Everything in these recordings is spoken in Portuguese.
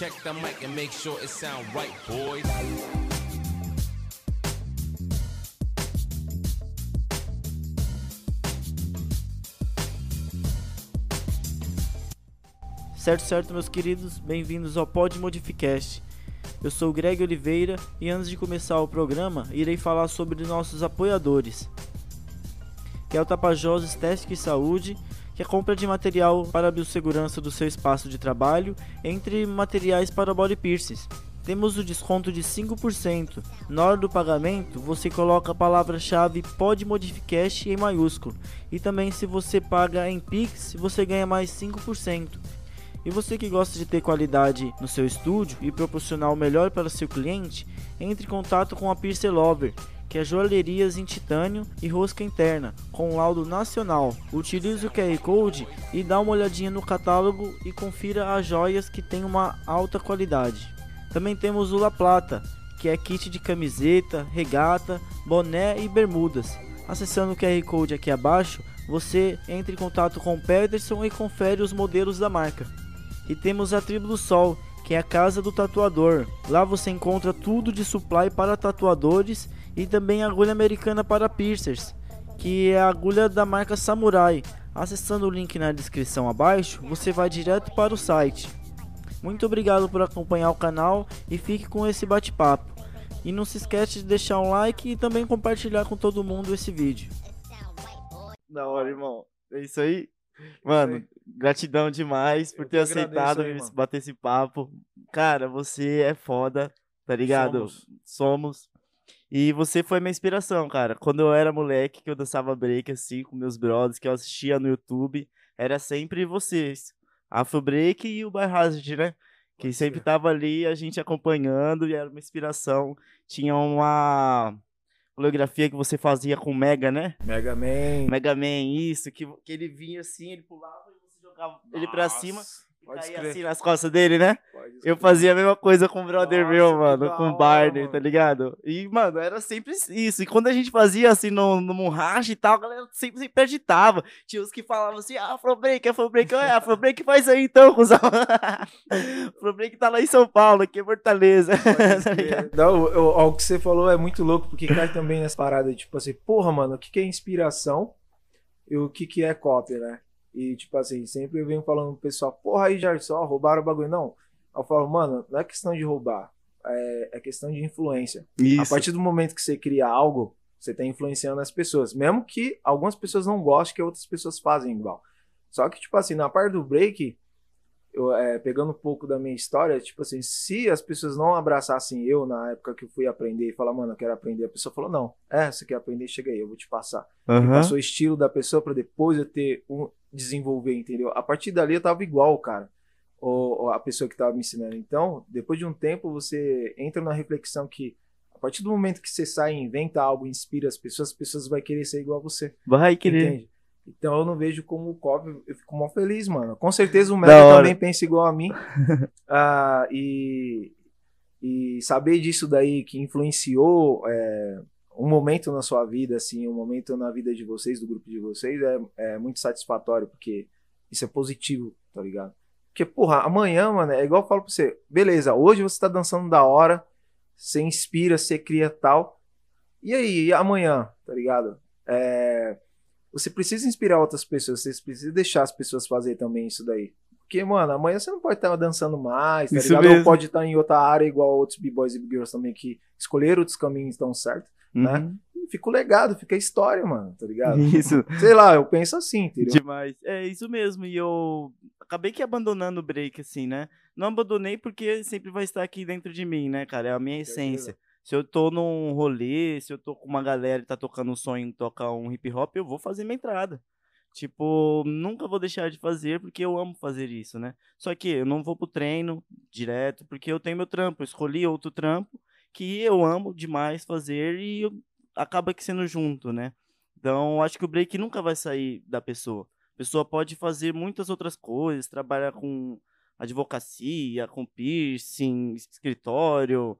Check the mic and make sure it sound right, boys. Certo, certo, meus queridos, bem-vindos ao Pod Modificast. Eu sou o Greg Oliveira e antes de começar o programa, irei falar sobre nossos apoiadores, que é o Tapajós Estética e Saúde, que é a compra de material para a biossegurança do seu espaço de trabalho, entre materiais para body piercings. Temos o desconto de 5%. Na hora do pagamento, você coloca a palavra-chave PodModificast em maiúsculo. E também se você paga em Pix, você ganha mais 5%. E você que gosta de ter qualidade no seu estúdio e proporcionar o melhor para seu cliente, entre em contato com a Piercer Lover, que é joalherias em titânio e rosca interna, com laudo nacional. Utilize o QR Code e dá uma olhadinha no catálogo e confira as joias que têm uma alta qualidade. Também temos o La Plata, que é kit de camiseta, regata, boné e bermudas. Acessando o QR Code aqui abaixo, você entra em contato com o Pederson e confere os modelos da marca. E temos a Tribo do Sol, que é a casa do tatuador. Lá você encontra tudo de supply para tatuadores e também agulha americana para piercers, que é a agulha da marca Samurai. Acessando o link na descrição abaixo, você vai direto para o site. Muito obrigado por acompanhar o canal e fique com esse bate-papo. E não se esquece de deixar um like e também compartilhar com todo mundo esse vídeo. Da hora, irmão. É isso aí. Mano, gratidão demais por ter agradeço aceitado aí, bater esse papo. Cara, você é foda, tá ligado? Somos. Somos. E você foi minha inspiração, cara. Quando eu era moleque, que eu dançava break assim com meus brothers, que eu assistia no YouTube, era sempre vocês. Afro Break e o Bar Hazard, né? Que sempre tava ali, a gente acompanhando e era uma inspiração. Tinha uma coreografia que você fazia com o Mega, né? Mega Man. Mega Man, isso, que, que ele vinha assim, ele pulava e você jogava ele pra cima Nossa, Pode caía crer. assim nas costas dele, né? Eu fazia a mesma coisa com o brother Nossa, meu, mano, com o Barney, tá mano. ligado? E, mano, era sempre isso. E quando a gente fazia assim no, no Munrash e tal, a galera sempre, sempre agitava. Tinha os que falavam assim, ah, Afrobreak, Afrobreak, é, Afrobreak faz aí então, cuzão. Afrobreak tá lá em São Paulo, aqui em Fortaleza. tá? Não, eu- o que você falou é muito louco, porque cai também nessa parada, tipo assim, porra, mano, o que, que é inspiração e o que, que é cópia, né? E, tipo assim, sempre eu venho falando pro pessoal, porra, aí, Jair, só roubaram o bagulho. Não. Eu falo, mano, não é questão de roubar, é, é questão de influência. A Isso. partir do momento que você cria algo, você está influenciando as pessoas. Mesmo que algumas pessoas não gostem que outras pessoas fazem igual. Só que, tipo assim, na parte do break, eu, é, pegando um pouco da minha história, tipo assim, se as pessoas não abraçassem eu na época que eu fui aprender e falar, mano, eu quero aprender, a pessoa falou, não, é, você quer aprender, chega aí, eu vou te passar. E Aham. passou o estilo da pessoa para depois eu ter um desenvolver, entendeu? A partir dali eu tava igual, cara. Ou, ou a pessoa que tava me ensinando. Então, depois de um tempo, você entra na reflexão que a partir do momento que você sai e inventa algo, inspira as pessoas, as pessoas vão querer ser igual a você. Vai querer. Entende? Então eu não vejo como o Cobb, eu fico mó feliz, mano. Com certeza o hora. também pensa igual a mim. Ah, e, e saber disso daí que influenciou é, um momento na sua vida, assim, um momento na vida de vocês, do grupo de vocês, é, é muito satisfatório, porque isso é positivo, tá ligado? Porque, porra, amanhã, mano, é igual eu falo pra você, beleza, hoje você tá dançando da hora, você inspira, você cria tal. E aí, e amanhã, tá ligado? É, você precisa inspirar outras pessoas, você precisa deixar as pessoas fazer também isso daí. Porque, mano, amanhã você não pode estar dançando mais, tá Isso ligado? mesmo. Ou pode estar em outra área, igual outros b-boys e b-girls também, que escolheram outros caminhos tão certo. né? Uhum. E fica o legado, fica a história, mano, tá ligado? Isso. Sei lá, eu penso assim, entendeu? Demais. É isso mesmo. E eu acabei que abandonando o break, assim, né? Não abandonei porque sempre vai estar aqui dentro de mim, né, cara? É a minha essência. Se eu tô num rolê, se eu tô com uma galera que tá tocando um sonho, tocar um hip hop, eu vou fazer minha entrada. Tipo, nunca vou deixar de fazer porque eu amo fazer isso, né? Só que eu não vou pro treino direto porque eu tenho meu trampo. Eu escolhi outro trampo que eu amo demais fazer e acaba que sendo junto, né? Então, acho que o break nunca vai sair da pessoa. A pessoa pode fazer muitas outras coisas, trabalhar com advocacia, com piercing, escritório,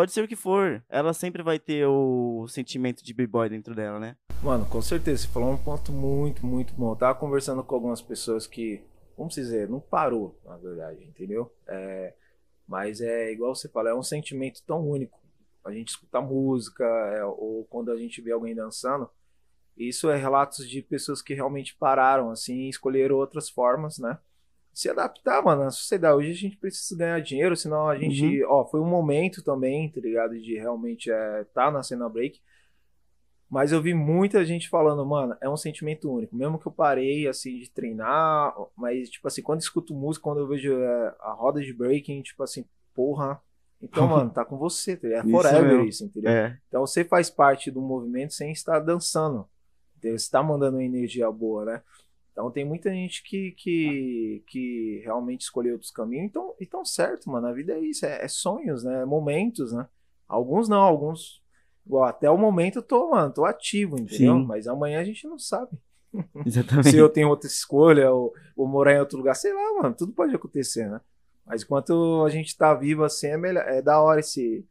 pode ser o que for. Ela sempre vai ter o sentimento de b-boy dentro dela, né? Mano, com certeza. Você falou um ponto muito, muito bom. Eu tava conversando com algumas pessoas que vamos dizer, não parou, na verdade, entendeu? É, mas é igual você fala, é um sentimento tão único. A gente escuta música, é, ou quando a gente vê alguém dançando, isso é relatos de pessoas que realmente pararam, assim, e escolheram outras formas, né? Se adaptar, mano, na sociedade. Hoje a gente precisa ganhar dinheiro, senão a gente. Ó, foi um momento também, tá ligado? De realmente é, tá na cena break. Mas eu vi muita gente falando, mano, é um sentimento único. Mesmo que eu parei, assim, de treinar, mas, tipo assim, quando escuto música, quando eu vejo é, a roda de breaking, tipo assim, porra. Então, mano, tá com você, tá ligado? é forever mesmo. isso, entendeu? É. Então você faz parte do movimento sem estar dançando. Entendeu? Você está mandando uma energia boa, né? Então tem muita gente que, que, que realmente escolheu outros caminhos. Então, então certo, mano. A vida é isso, é, é sonhos, né? É momentos, né? Alguns não, alguns. Igual, até o momento eu tô, mano, tô ativo, entendeu? Sim. Mas amanhã a gente não sabe. Exatamente. Se eu tenho outra escolha ou, ou morar em outro lugar, sei lá, mano, tudo pode acontecer, né? Mas enquanto a gente tá vivo assim, é, melhor, é da hora esse,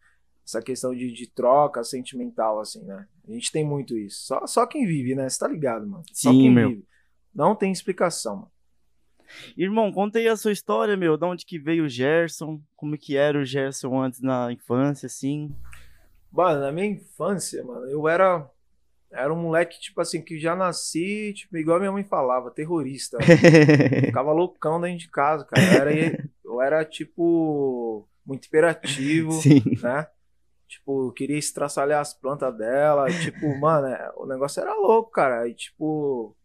essa questão de, de troca sentimental, assim, né? A gente tem muito isso. Só, só quem vive, né? Você tá ligado, mano? Só Sim, quem meu. vive. Não tem explicação, mano. Irmão, conta aí a sua história, meu. De onde que veio o Gerson? Como que era o Gerson antes na infância, assim? Mano, na minha infância, mano, eu era. Era um moleque, tipo assim, que já nasci, tipo, igual a minha mãe falava, terrorista. Ficava loucão dentro de casa, cara. Eu era, eu era tipo, muito hiperativo, Sim. né? Tipo, queria estraçalhar as plantas dela. Tipo, mano, é, o negócio era louco, cara. Aí, tipo,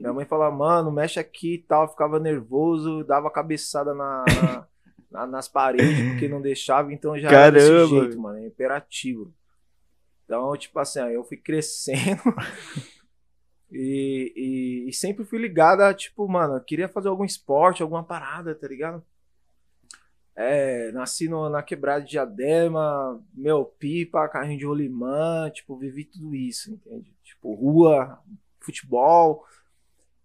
minha mãe falava, mano, mexe aqui e tal. Eu ficava nervoso, dava cabeçada na, na- na- nas paredes, porque não deixava. Então já era desse Caramba. jeito, mano. É imperativo. Então, tipo assim, eu fui crescendo. E, e, e sempre fui ligado a, tipo, mano, eu queria fazer algum esporte, alguma parada, tá ligado? É, nasci no- na quebrada de Diadema, meu, pipa, carrinho de rolimã, tipo, vivi tudo isso, entende? Tipo, rua, futebol.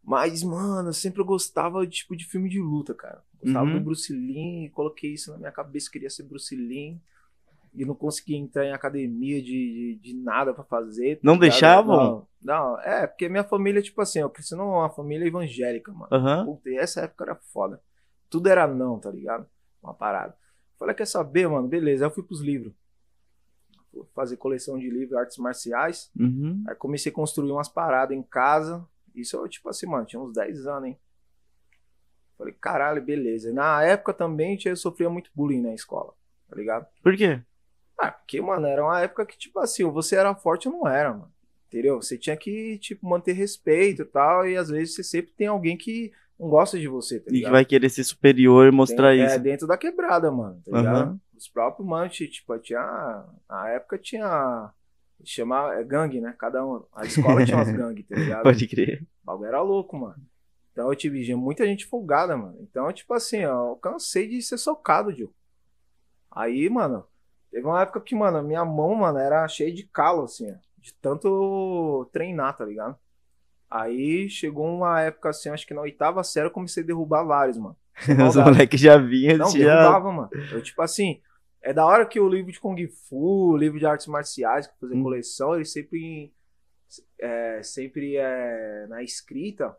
Mas, mano, eu sempre gostava, tipo, de filme de luta, cara. Gostava Uhum. do Bruce Lee, coloquei isso na minha cabeça, queria ser Bruce Lee. E não conseguia entrar em academia de, de, de nada pra fazer. tá Não deixavam? Não, não, é, porque minha família, tipo assim, eu cresci numa família evangélica, mano. Aham. Puta, e essa época era foda. Tudo era não, tá ligado? Uma parada. Falei, quer saber, mano? Beleza. Aí eu fui pros livros. Fui fazer coleção de livros, artes marciais. Uhum. Aí comecei a construir umas paradas em casa. Isso eu, tipo assim, mano, tinha uns 10 anos, hein? Falei, caralho, beleza. Na época também eu sofria muito bullying na escola, tá ligado? Por quê? Ah, porque, mano, era uma época que, tipo assim, você era forte ou não era, mano. Entendeu? Você tinha que, tipo, manter respeito e tal. E às vezes você sempre tem alguém que não gosta de você, tá E que ligado? vai querer ser superior e mostrar Tem- isso. É, dentro da quebrada, mano, tá ligado? Aham. Os próprios manches, tipo, tinha. Na época tinha. Chama é, gangue, né? Cada um. A escola tinha umas gangues, tá ligado? Pode crer. O bagulho era louco, mano. Então eu tive muita gente folgada, mano. Então, tipo assim, ó, eu cansei de ser socado, Gil. Aí, mano, teve uma época que, mano, minha mão, mano, era cheia de calo, assim, ó, de tanto treinar, tá ligado? Aí chegou uma época assim, acho que na oitava série eu comecei a derrubar vários, mano. Os moleques já vinham, Não, já... derrubava, mano. Eu, tipo assim, é da hora que o livro de Kung Fu, o livro de artes marciais, que eu fazia Hum. coleção, ele sempre, é, sempre é, na escrita,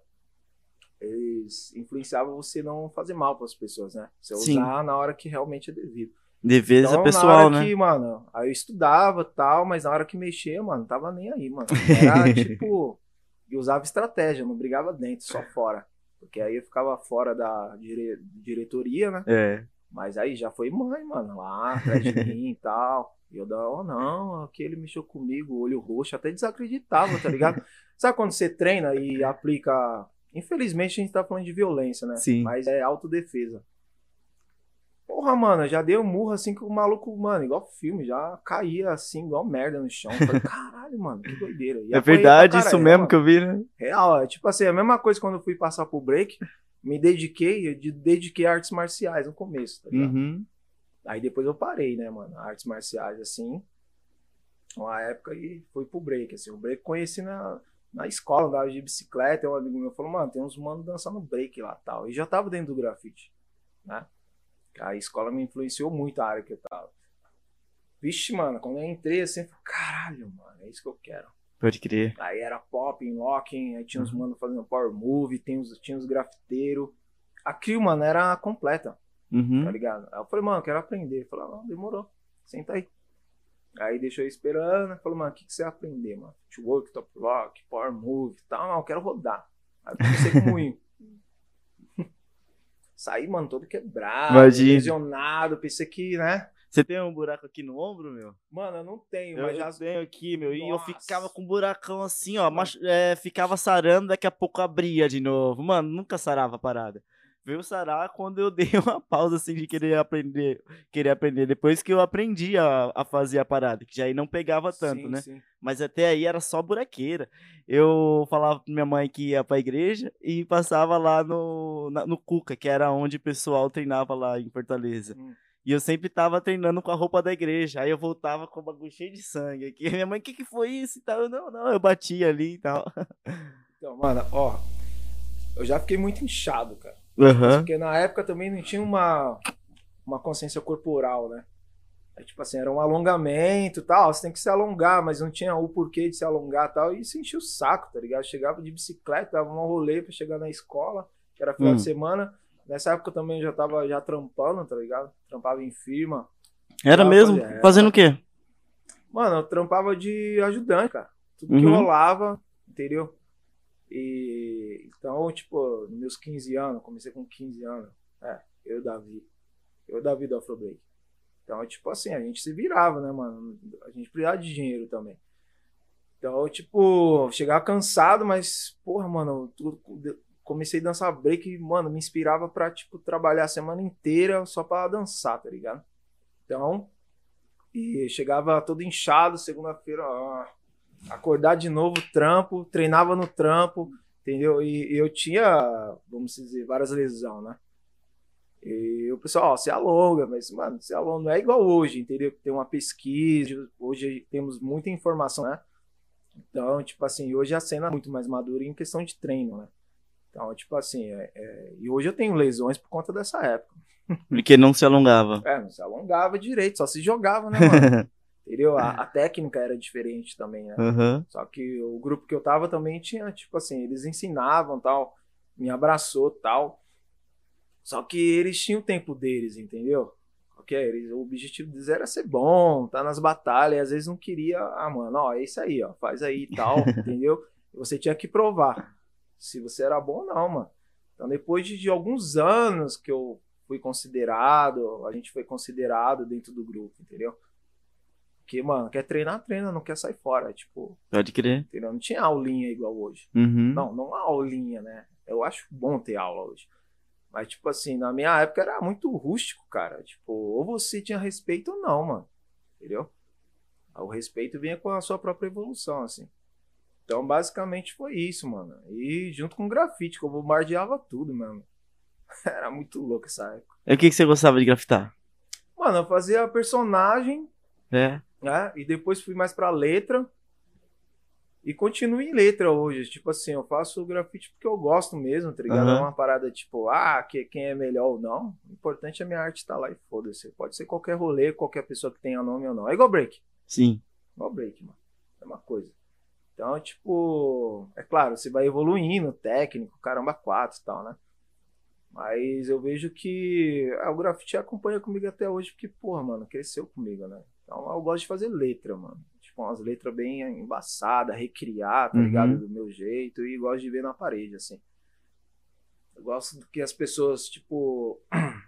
eles influenciavam você não fazer mal para as pessoas, né? Você Sim. usar na hora que realmente é devido. Defesa Então, na pessoal, hora né? que, mano, aí eu estudava tal, mas na hora que mexia, mano, tava nem aí, mano. Era tipo, eu usava estratégia, não brigava dentro, só fora. Porque aí eu ficava fora da dire- diretoria, né? É. Mas aí já foi mãe, mano, lá atrás de mim e tal. E eu dava, oh não, aquele mexeu comigo, olho roxo, até desacreditava, tá ligado? Sabe quando você treina e aplica. Infelizmente a gente tá falando de violência, né? Sim. Mas é autodefesa. Porra, mano, já dei um murro assim que o maluco, mano, igual filme, já caía assim, igual merda no chão. Falei, caralho, mano, que doideira. E É verdade, isso mesmo mano. que eu vi, né? Real, é tipo assim, a mesma coisa quando eu fui passar pro break, me dediquei, eu de- dediquei a artes marciais no começo, tá ligado? Uhum. Aí depois eu parei, né, mano? Artes marciais, assim. Uma época e fui pro break, assim. O break eu conheci na, na escola, andava de bicicleta. Um amigo meu falou, mano, tem uns manos dançando break lá tal. E já tava dentro do grafite, né? A escola me influenciou muito a área que eu tava. Vixe, mano, quando eu entrei assim, eu falei, caralho, mano, é isso que eu quero. Pode crer. Aí era pop, locking, aí tinha uns Uhum. manos fazendo power move, tem uns, tinha uns grafiteiros. a crew, mano, era completa, tá Uhum. ligado? Aí eu falei, mano, quero aprender. Ele falou, não, demorou, senta aí. Aí deixou eu esperando, falou, mano, o que, que você vai aprender, mano? Footwork, top rock, power move e tal. Não, eu quero rodar. Aí eu comecei com moinho. Saí, mano, todo quebrado, Imagina. lesionado, pensei que, né? Você tem um buraco aqui no ombro, meu? Mano, eu não tenho, Eu, mas já tenho aqui, meu. E eu Nossa. ficava com um buracão assim, ó. machu- é, ficava sarando, daqui a pouco abria de novo. Mano, nunca sarava a parada. Veio sarar quando eu dei uma pausa assim de querer aprender. Querer aprender. Depois que eu aprendi a, a fazer a parada, que já aí não pegava tanto, Sim, né? sim. Mas até aí era só buraqueira. Eu falava pra minha mãe que ia pra igreja e passava lá no, na- no Cuca, que era onde o pessoal treinava lá em Fortaleza. Hum. E eu sempre tava treinando com a roupa da igreja. Aí eu voltava com o bagulho cheio de sangue aqui. Minha mãe, o que, que foi isso e tal? Eu, não, não, eu bati ali e tal. Então, mano, ó, eu já fiquei muito inchado, cara. Aham. Porque na época também não tinha uma, uma consciência corporal, né? É, tipo assim, era um alongamento e tal, você tem que se alongar, mas não tinha o porquê de se alongar e tal, e isso enchia o saco, tá ligado? Chegava de bicicleta, dava um rolê pra chegar na escola, que era final Hum. de semana. Nessa época também eu já tava já trampando, tá ligado? Trampava em firma. Era mesmo? Fazendo o quê? Mano, eu trampava de ajudante, cara. Tudo que Uhum. rolava, entendeu? E então, tipo, meus 15 anos, comecei com 15 anos. É, eu e o Davi. Eu e Davi do Afrobreak. Então, tipo assim, a gente se virava, né, mano? A gente precisava de dinheiro também. Então, tipo, chegava cansado, mas, porra, mano, tudo, comecei a dançar break mano, me inspirava pra, tipo, trabalhar a semana inteira só pra dançar, tá ligado? Então, e chegava todo inchado, segunda-feira, acordar de novo, trampo, treinava no trampo, entendeu? E, e eu tinha, vamos dizer, várias lesões, né? E o pessoal, ó, se alonga, mas, mano, se alonga não é igual hoje, entendeu? Tem uma pesquisa, hoje temos muita informação, né? Então, tipo assim, hoje a cena é muito mais madura em questão de treino, né? Então, tipo assim, é- é- e hoje eu tenho lesões por conta dessa época. Porque não se alongava. É, não se alongava direito, só se jogava, né, mano? Entendeu? A, a técnica era diferente também, né? Aham. Só que o grupo que eu tava também tinha, tipo assim, eles ensinavam tal, me abraçou tal. Só que eles tinham o tempo deles, entendeu? Ok, eles, o objetivo deles era ser bom, tá nas batalhas, e às vezes não queria, ah, mano, ó, é isso aí, ó, faz aí e tal, entendeu? Você tinha que provar se você era bom ou não, mano. Então depois de, de alguns anos que eu fui considerado, a gente foi considerado dentro do grupo, entendeu? Porque, mano, quer treinar, treina, não quer sair fora. Tipo, Pode crer. entendeu? Não tinha aulinha igual hoje. Uhum. Não, não há aulinha, né? Eu acho bom ter aula hoje. Mas, tipo assim, na minha época era muito rústico, cara. Tipo, ou você tinha respeito ou não, mano. Entendeu? O respeito vinha com a sua própria evolução, assim. Então, basicamente foi isso, mano. E junto com o grafite, que eu bombardeava tudo, mano. Era muito louco essa época. E o que, que você gostava de grafitar? Mano, eu fazia personagem, É. né? E depois fui mais pra letra. E continuo em letra hoje. Tipo assim, eu faço grafite porque eu gosto mesmo, tá ligado? Aham. É uma parada tipo, ah, que, quem é melhor ou não. O importante é a minha arte estar lá e foda-se. Pode ser qualquer rolê, qualquer pessoa que tenha nome ou não. É igual break. Sim. Igual break, mano. É uma coisa. Então, tipo, é claro, você vai evoluindo, técnico, caramba, quatro e tal, né? Mas eu vejo que ah, o grafite acompanha comigo até hoje, porque, porra, mano, cresceu comigo, né? Então eu gosto de fazer letra, mano. Tipo, umas letras bem embaçadas, recriar, tá Uhum. ligado? Do meu jeito, e gosto de ver na parede, assim. Eu gosto que as pessoas, tipo.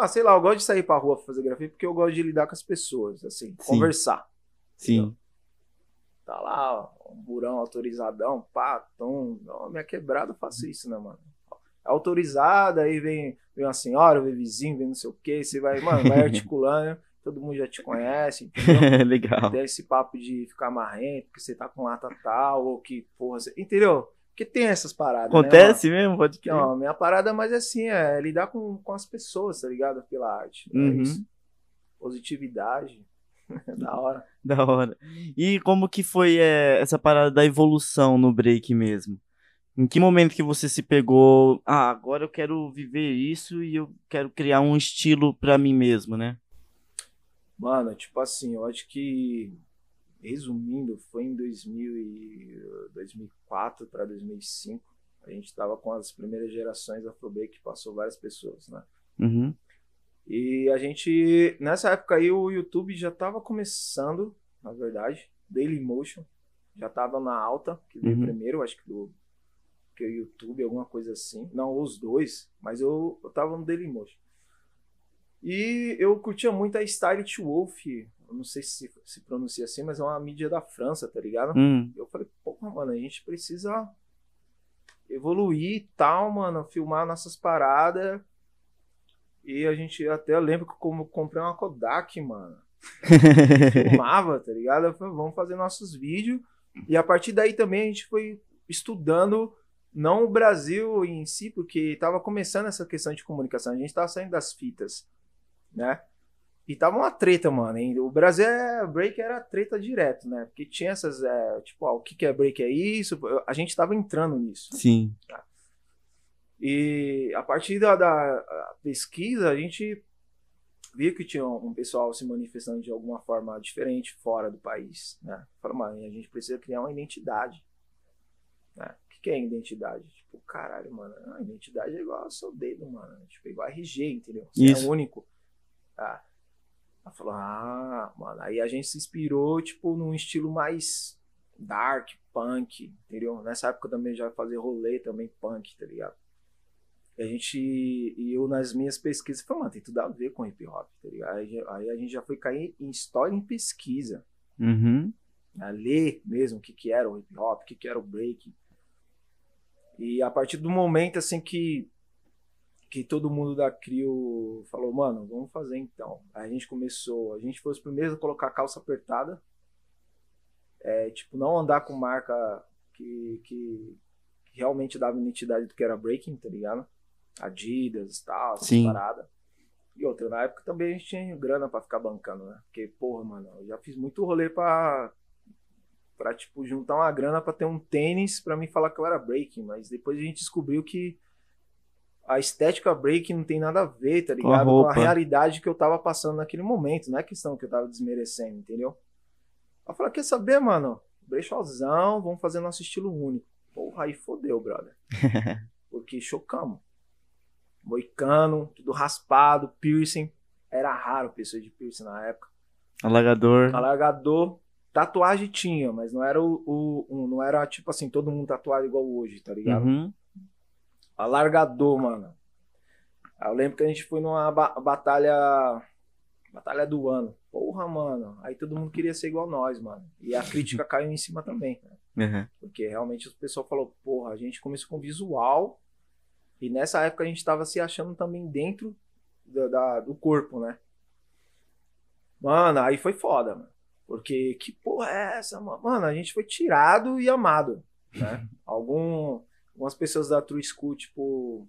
Ah, sei lá, eu gosto de sair pra rua pra fazer grafite porque eu gosto de lidar com as pessoas, assim, Sim. conversar. Sim. Tá lá, ó, um burão autorizadão, pá, tom. Não, minha quebrada eu faço isso, né, mano? É autorizada, aí vem, vem uma senhora, vem vizinho, vem não sei o que, você vai, mano, vai articulando, todo mundo já te conhece, entendeu? Legal. Tem esse papo de ficar marrento, porque você tá com lata tal, ou que, porra, você... entendeu? Porque tem essas paradas, né, Acontece mesmo? Pode crer. mano? Não, minha parada mais assim, é lidar com, com as pessoas, tá ligado? Pela arte. É Uhum. isso. Positividade. da hora. Da hora. E como que foi é, essa parada da evolução no break mesmo? Em que momento que você se pegou, ah, agora eu quero viver isso e eu quero criar um estilo pra mim mesmo, né? Mano, tipo assim, eu acho que, resumindo, foi em 2000 e, 2004 para 2005. A gente tava com as primeiras gerações Afrobreak, que passou várias pessoas, né? Uhum. E a gente, nessa época aí, o YouTube já tava começando, na verdade, Dailymotion, já tava na alta, que veio Uhum. primeiro, acho que do que o YouTube, alguma coisa assim. Não, os dois, mas eu, eu tava no Dailymotion. E eu curtia muito a Stylish Wolf, não sei se se pronuncia assim, mas é uma mídia da França, tá ligado? Hum. Eu falei, porra, mano, a gente precisa evoluir e tal, mano, filmar nossas paradas. E a gente até eu lembro que como eu comprei uma Kodak, mano. Filmava, tá ligado? Eu falei, vamos fazer nossos vídeos. E a partir daí também a gente foi estudando não o Brasil em si, porque tava começando essa questão de comunicação. A gente tava saindo das fitas, né? E tava uma treta, mano. hein? O Brasil é break era treta direto, né? Porque tinha essas, é, tipo, ó, o que que é break é isso? A gente tava entrando nisso. Sim. E a partir da, da pesquisa, a gente viu que tinha um pessoal se manifestando de alguma forma diferente fora do país, né? Falou, mano, a gente precisa criar uma identidade. Né? O que, que é identidade? Tipo, caralho, mano, a identidade é igual ao seu dedo, mano. Tipo, igual RG, entendeu? Você Isso. é único. Ah. Ela falou, ah, mano, aí a gente se inspirou, tipo, num estilo mais dark, punk, entendeu? Nessa época eu também já fazia rolê também punk, tá ligado? E a gente, e eu nas minhas pesquisas, falei, mano, tem tudo a ver com hip hop, tá ligado? Aí, aí a gente já foi cair em história em pesquisa, Uhum. a ler mesmo o que, que era o hip hop, o que, que era o break. E a partir do momento, assim, que, que todo mundo da CRIO falou, mano, vamos fazer então. Aí a gente começou, a gente foi os primeiros a colocar calça apertada, é, tipo, não andar com marca que, que, que realmente dava identidade do que era breaking, tá ligado? Adidas e tal, Sim. paradas. E outra, na época também a gente tinha grana pra ficar bancando, né? Porque, porra, mano, eu já fiz muito rolê pra, pra tipo, juntar uma grana pra ter um tênis pra me falar que eu era breaking, mas depois a gente descobriu que a estética breaking não tem nada a ver, tá Com a ligado? Com a, realidade que eu tava passando naquele momento, não é questão que eu tava desmerecendo, entendeu? Eu falei, quer saber, mano? Brechozão, vamos fazer nosso estilo único. Porra, aí fodeu, brother. Porque chocamos. Moicano, tudo raspado, piercing. Era raro pessoa de piercing na época. Alagador. Alargador, tatuagem tinha, mas não era o, o- um- não era tipo assim, todo mundo tatuado igual hoje, tá ligado? Uhum. Alargador, mano. Eu lembro que a gente foi numa ba- batalha. Batalha do ano. Porra, mano. Aí todo mundo queria ser igual nós, mano. E a crítica caiu em cima também, né? Uhum. Porque realmente o pessoal falou, porra, a gente começou com visual. E nessa época a gente tava se achando também dentro da, da- do corpo, né? Mano, aí foi foda, mano. Porque que porra é essa, mano? Mano, a gente foi tirado e amado, né? Algum, algumas pessoas da True School, tipo,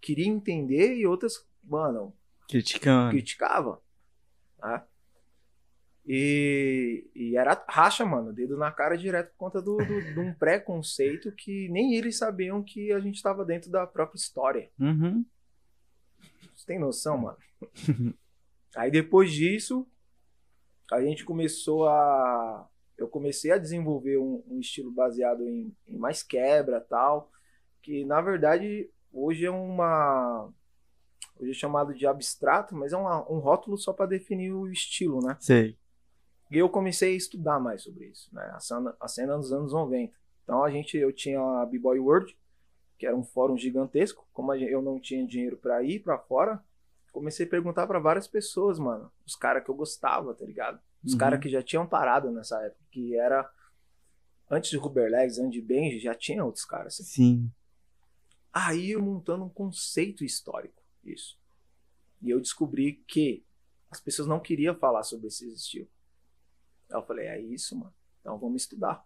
queriam entender e outras, mano, Criticando. criticava. Né? E, e era racha, mano, dedo na cara direto por conta do, do- de um preconceito que nem eles sabiam que a gente estava dentro da própria história. Uhum. Você tem noção, mano? Aí depois disso, a gente começou a. Eu comecei a desenvolver um, um estilo baseado em, em mais quebra tal. Que na verdade hoje é uma. Hoje é chamado de abstrato, mas é uma- um rótulo só para definir o estilo, né? Sei. E eu comecei a estudar mais sobre isso, né? A cena, a cena dos anos 90. Então a gente, eu tinha a B-Boy World, que era um fórum gigantesco. Como eu não tinha dinheiro para ir para fora, comecei a perguntar para várias pessoas, mano. Os caras que eu gostava, tá ligado? Os Uhum. caras que já tinham parado nessa época, que era antes de Ruberlegs, antes de Benji, já tinha outros caras. assim. Sim. Aí eu montando um conceito histórico, isso. E eu descobri que as pessoas não queriam falar sobre esse estilo. Aí eu falei, é isso, mano. Então vamos estudar.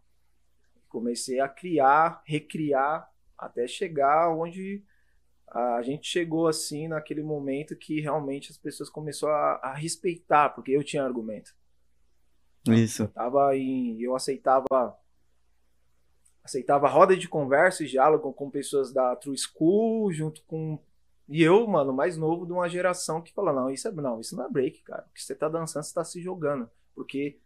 Comecei a criar, recriar, até chegar onde a gente chegou assim naquele momento que realmente as pessoas começaram a, a respeitar, porque eu tinha argumento. Isso. Tava em, eu aceitava aceitava roda de conversa e diálogo com pessoas da True School, junto com e eu, mano, mais novo de uma geração que fala não, isso é não, isso não é break, cara. O que você tá dançando, você tá se jogando, porque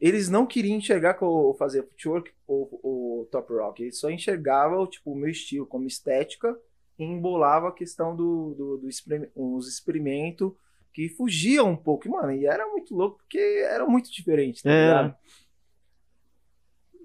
eles não queriam enxergar que eu fazia footwork ou, ou top rock. Eles só enxergavam tipo, o meu estilo como estética e embolava a questão do, do, do experim experimentos que fugiam um pouco. E, mano, e era muito louco porque era muito diferente, tá É. ligado?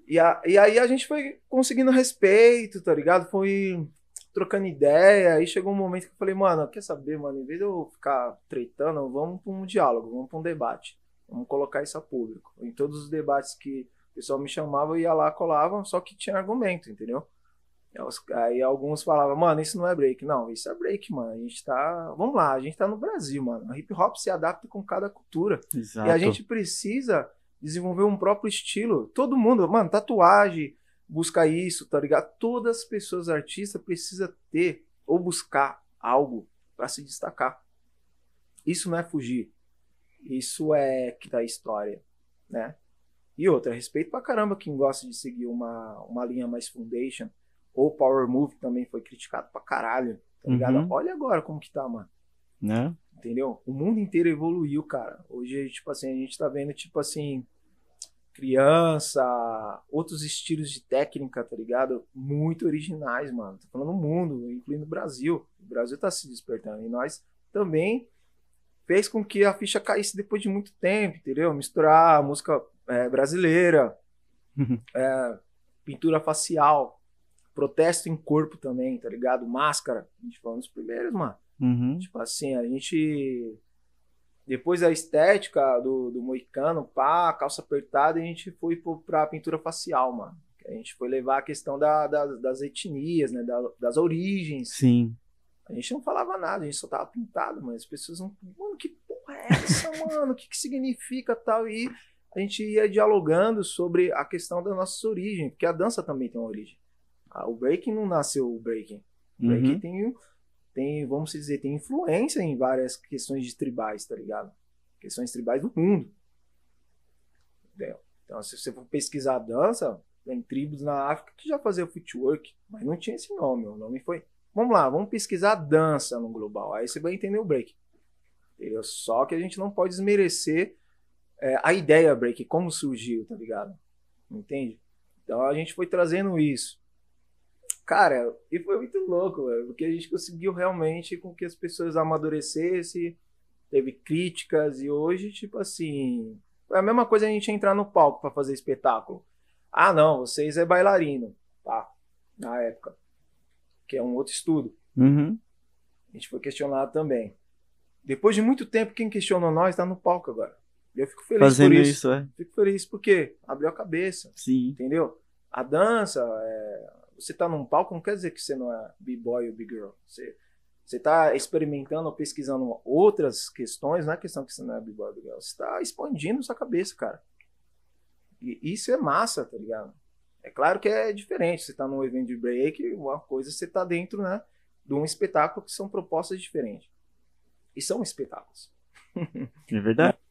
E, a, e aí a gente foi conseguindo respeito, tá ligado? Foi trocando ideia. Aí chegou um momento que eu falei, mano, quer saber, mano? Em vez de eu ficar tretando, vamos pra um diálogo, vamos pra um debate. Vamos colocar isso a público. Em todos os debates que o pessoal me chamava, eu ia lá, colava, só que tinha argumento, entendeu? Aí alguns falavam, mano, isso não é break. Não, isso é break, mano. A gente tá. Vamos lá, a gente tá no Brasil, mano. A hip hop se adapta com cada cultura. Exato. E a gente precisa desenvolver um próprio estilo. Todo mundo, mano, tatuagem, busca isso, tá ligado? Todas as pessoas artistas precisam ter ou buscar algo para se destacar. Isso não é fugir. Isso é que tá a história, né? E outra, respeito pra caramba quem gosta de seguir uma, uma linha mais foundation. Ou Power Move também foi criticado pra caralho, tá ligado? Uhum. Olha agora como que tá, mano Né? entendeu? O mundo inteiro evoluiu, cara. Hoje, tipo assim, a gente tá vendo, tipo assim, criança, outros estilos de técnica, tá ligado? Muito originais, mano. Tô falando no mundo, incluindo o Brasil. O Brasil tá se despertando. E nós também fez com que a ficha caísse depois de muito tempo, entendeu? Misturar a música é, brasileira, é, pintura facial, protesto em corpo também, tá ligado? Máscara. A gente foi um dos primeiros, mano. Uhum. Tipo assim, a gente. Depois da estética do, do moicano, pá, calça apertada, a gente foi pra pintura facial, mano. A gente foi levar a questão da, da- das etnias, né? da- das origens. Sim. A gente não falava nada, a gente só tava pintado, mas as pessoas não. Mano, que porra é essa, mano? O que, que significa tal? E a gente ia dialogando sobre a questão da nossa origem, porque a dança também tem uma origem. Ah, o breaking não nasceu o breaking. O breaking Uhum. tem, tem, vamos dizer, tem influência em várias questões de tribais, tá ligado? Questões tribais do mundo. Entendeu? Então, se você for pesquisar a dança, tem tribos na África que já faziam footwork, mas não tinha esse nome. O nome foi. Vamos lá, vamos pesquisar dança no global. Aí você vai entender o break. Entendeu? Só que a gente não pode desmerecer é, a ideia break, como surgiu, tá ligado? Entende? Então a gente foi trazendo isso. Cara, e foi muito louco, velho, porque a gente conseguiu realmente com que as pessoas amadurecessem, teve críticas, e hoje, tipo assim, é a mesma coisa a gente entrar no palco para fazer espetáculo. Ah, não, vocês é bailarino, tá? Na época. Que é um outro estudo. Uhum. A gente foi questionado também. Depois de muito tempo, quem questionou nós tá no palco agora. Eu fico feliz Fazendo por isso. isso. é. Fico feliz porque abriu a cabeça Sim. entendeu? A dança, é, você tá num palco, não quer dizer que você não é b-boy ou b-girl. Você, você tá experimentando ou pesquisando outras questões, não é questão que você não é b-boy ou b-girl. Você tá expandindo sua cabeça, cara. E isso é massa, tá ligado? É claro que é diferente. Você tá num evento de break, uma coisa você tá dentro, né, de um espetáculo que são propostas diferentes. E são espetáculos. É verdade.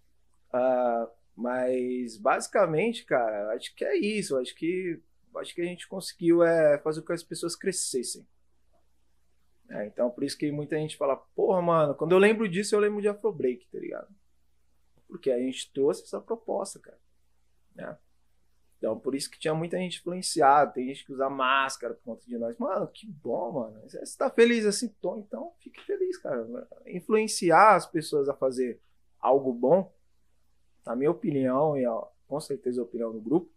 Ah, mas basicamente, cara, acho que é isso. Acho que acho que a gente conseguiu é, fazer com que as pessoas crescessem. É, então, por isso que muita gente fala, porra, mano, quando eu lembro disso, eu lembro de Afrobreak, tá ligado? Porque a gente trouxe essa proposta, cara. né? Então, por isso que tinha muita gente influenciada, tem gente que usa máscara por conta de nós. Mano, que bom, mano. Você tá feliz assim, Tom, então fique feliz, cara. Influenciar as pessoas a fazer algo bom, na minha opinião, e ó, com certeza a opinião do grupo,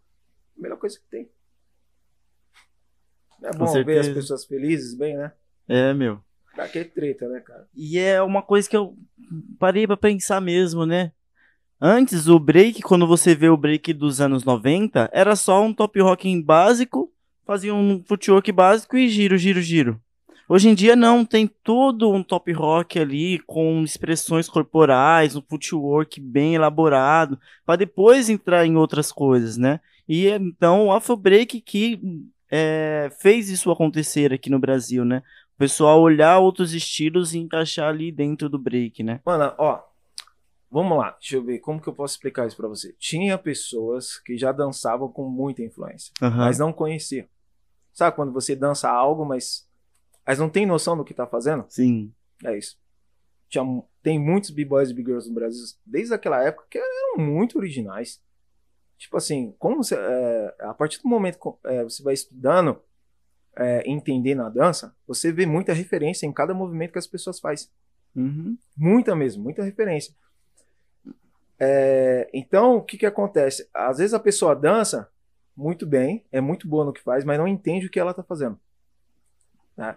a melhor coisa que tem. É bom ver as pessoas felizes, bem, né? É, meu. Pra que treta, né, cara? E é uma coisa que eu parei pra pensar mesmo, né? Antes, o break, quando você vê o break dos anos 90, era só um top rocking básico, fazia um footwork básico e giro, giro, giro. Hoje em dia não, tem todo um top rock ali com expressões corporais, um footwork bem elaborado, para depois entrar em outras coisas, né? E então o Afro Break que é, fez isso acontecer aqui no Brasil, né? O pessoal olhar outros estilos e encaixar ali dentro do break, né? Mano, ó, vamos lá, deixa eu ver como que eu posso explicar isso pra você. Tinha pessoas que já dançavam com muita influência, Aham. mas não conheciam. Sabe quando você dança algo, mas, mas não tem noção do que tá fazendo? Sim. É isso. Tinha, tem muitos b-boys e b-girls no Brasil desde aquela época que eram muito originais. tipo assim, como você, é, a partir do momento que é, você vai estudando, é, entendendo a dança, você vê muita referência em cada movimento que as pessoas fazem. Uhum. Muita mesmo, muita referência. É, então, o que, que acontece? Às vezes a pessoa dança muito bem, é muito boa no que faz, mas não entende o que ela está fazendo. Né?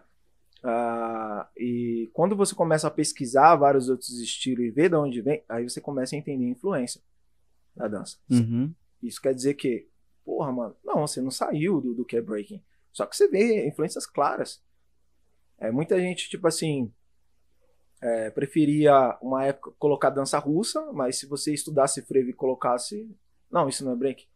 Ah, e quando você começa a pesquisar vários outros estilos e ver de onde vem, aí você começa a entender a influência da dança. Uhum. Isso quer dizer que, porra, mano, não, você não saiu do, do que é breaking. Só que você vê influências claras. É, muita gente, tipo assim, é, preferia uma época colocar dança russa, mas se você estudasse frevo e colocasse. Não, isso não é break.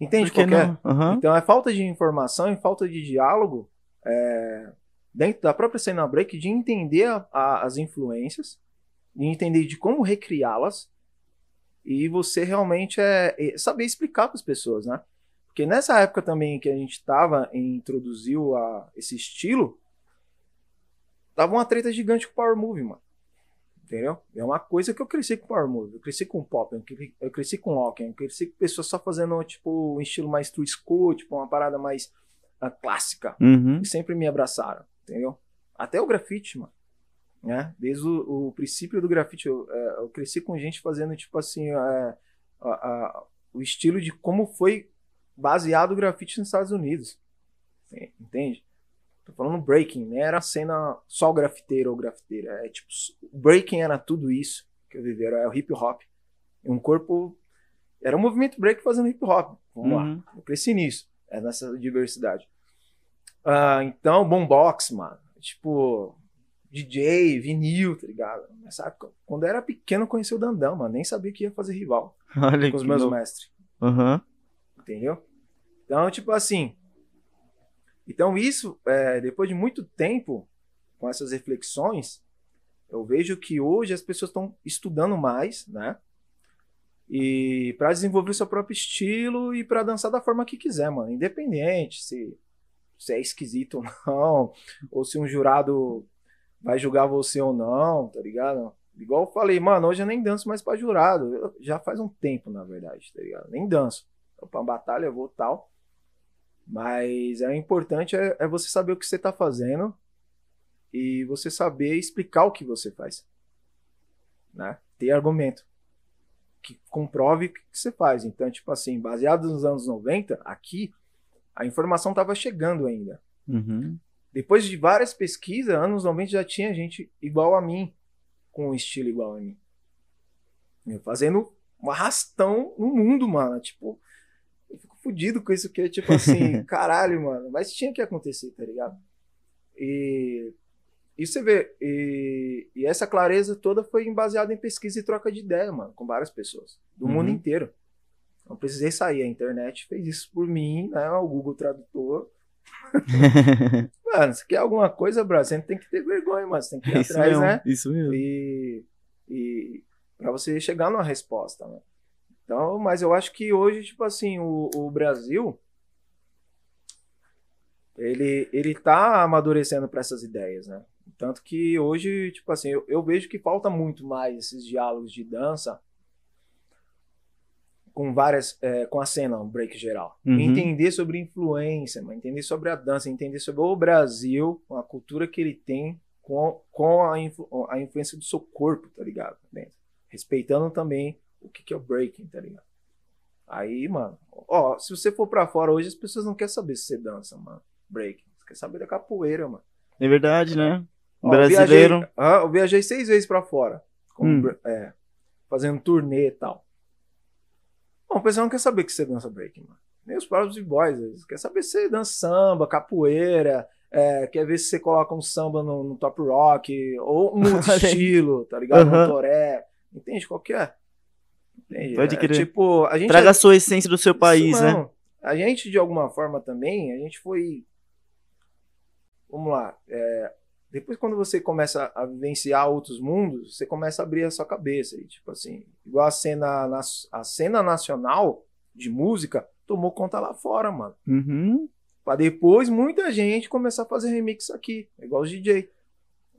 Entende Por que qual é? Aham. Então é falta de informação e falta de diálogo é, dentro da própria cena break de entender a- a- as influências, de entender de como recriá-las e você realmente é, é saber explicar para as pessoas, né? Porque nessa época também que a gente estava e introduziu a, esse estilo, tava uma treta gigante com o Power Move, mano. Entendeu? É uma coisa que eu cresci com Power Move, eu cresci com Pop, eu cre- eu cresci com Locken, eu cresci com pessoas só fazendo, tipo, um estilo mais true school, tipo, uma parada mais ah, clássica. Uhum. E sempre me abraçaram, entendeu? Até o grafite, mano. Né? Desde o, o princípio do grafite, eu, é, eu cresci com gente fazendo, tipo assim, é, o estilo de como foi baseado o grafite nos Estados Unidos. Entende? Tô falando breaking, né? Era a cena só o grafiteiro ou grafiteira. É tipo, breaking era tudo isso que eu vivi, era o hip hop. Um corpo. Era um movimento break fazendo hip hop. Vamos lá. Uhum. Eu cresci nisso. É nessa diversidade. Ah, então, boombox, mano. Tipo, DJ, vinil, tá ligado? Nessa época, quando eu era pequeno, eu conheci o Dandão, mano. Nem sabia que ia fazer rival Olha com os meus louco. mestres. Aham. Entendeu? Então, tipo assim. Então, isso, é, depois de muito tempo, com essas reflexões, eu vejo que hoje as pessoas estão estudando mais, né? E para desenvolver o seu próprio estilo e para dançar da forma que quiser, mano. Independente se, se é esquisito ou não, ou se um jurado vai julgar você ou não, tá ligado? Igual eu falei, mano, hoje eu nem danço mais pra jurado. Eu- já faz um tempo, na verdade, tá ligado? Nem danço. Eu pra batalha, eu vou tal. Mas é importante é, é você saber o que você tá fazendo e você saber explicar o que você faz. Né? Ter argumento que comprove o que você faz. Então, tipo assim, baseado nos anos 90, aqui, a informação tava chegando ainda. Uhum. Depois de várias pesquisas, anos 90 já tinha gente igual a mim, com um estilo igual a mim. Eu Fazendo um arrastão no mundo, mano. Tipo, eu fico fudido com isso, que é tipo assim, caralho, mano. Mas tinha que acontecer, tá ligado? E, e você vê, e, e essa clareza toda foi baseada em pesquisa e troca de ideia, mano, com várias pessoas, do Uhum. mundo inteiro. Não precisei sair, a internet fez isso por mim, né? O Google Tradutor. Mano, você quer alguma coisa, Brasil, você não tem que ter vergonha, mano. Você tem que ir isso atrás, mesmo. né? Isso mesmo. E, e para você chegar numa resposta, né? Então, mas eu acho que hoje, tipo assim, o, o Brasil ele, ele tá amadurecendo para essas ideias, né? Tanto que hoje, tipo assim, eu, eu vejo que falta muito mais esses diálogos de dança com várias, é, com a cena, um break geral. Uhum. Entender sobre influência, entender sobre a dança, entender sobre o Brasil, a cultura que ele tem com, com a, influ- a influência do seu corpo, tá ligado? Respeitando também o que, que é o breaking, tá ligado? Aí, mano, ó, se você for pra fora hoje, as pessoas não querem saber se você dança, mano. Breaking. Você quer saber da capoeira, mano. É verdade, né? Ó, Brasileiro. Eu viajei, ah, eu viajei seis vezes pra fora. como Hum. é, fazendo turnê e tal. Bom, o pessoal não quer saber que você dança breaking, mano. Nem os próprios b-boys. Eles querem saber se você dança samba, capoeira, é, quer ver se você coloca um samba no, no top rock, ou um estilo, tá ligado? Aham. Um toré. Entende qual que é? Pode É, crer. tipo, a gente Traga a sua essência do seu isso país, né? mesmo. A gente, de alguma forma também, a gente foi. Vamos lá. é, Depois, quando você começa a vivenciar outros mundos, você começa a abrir a sua cabeça. E, tipo assim, igual a cena, a cena nacional de música tomou conta lá fora, mano. Uhum. Pra depois muita gente começar a fazer remix aqui, igual os DJ.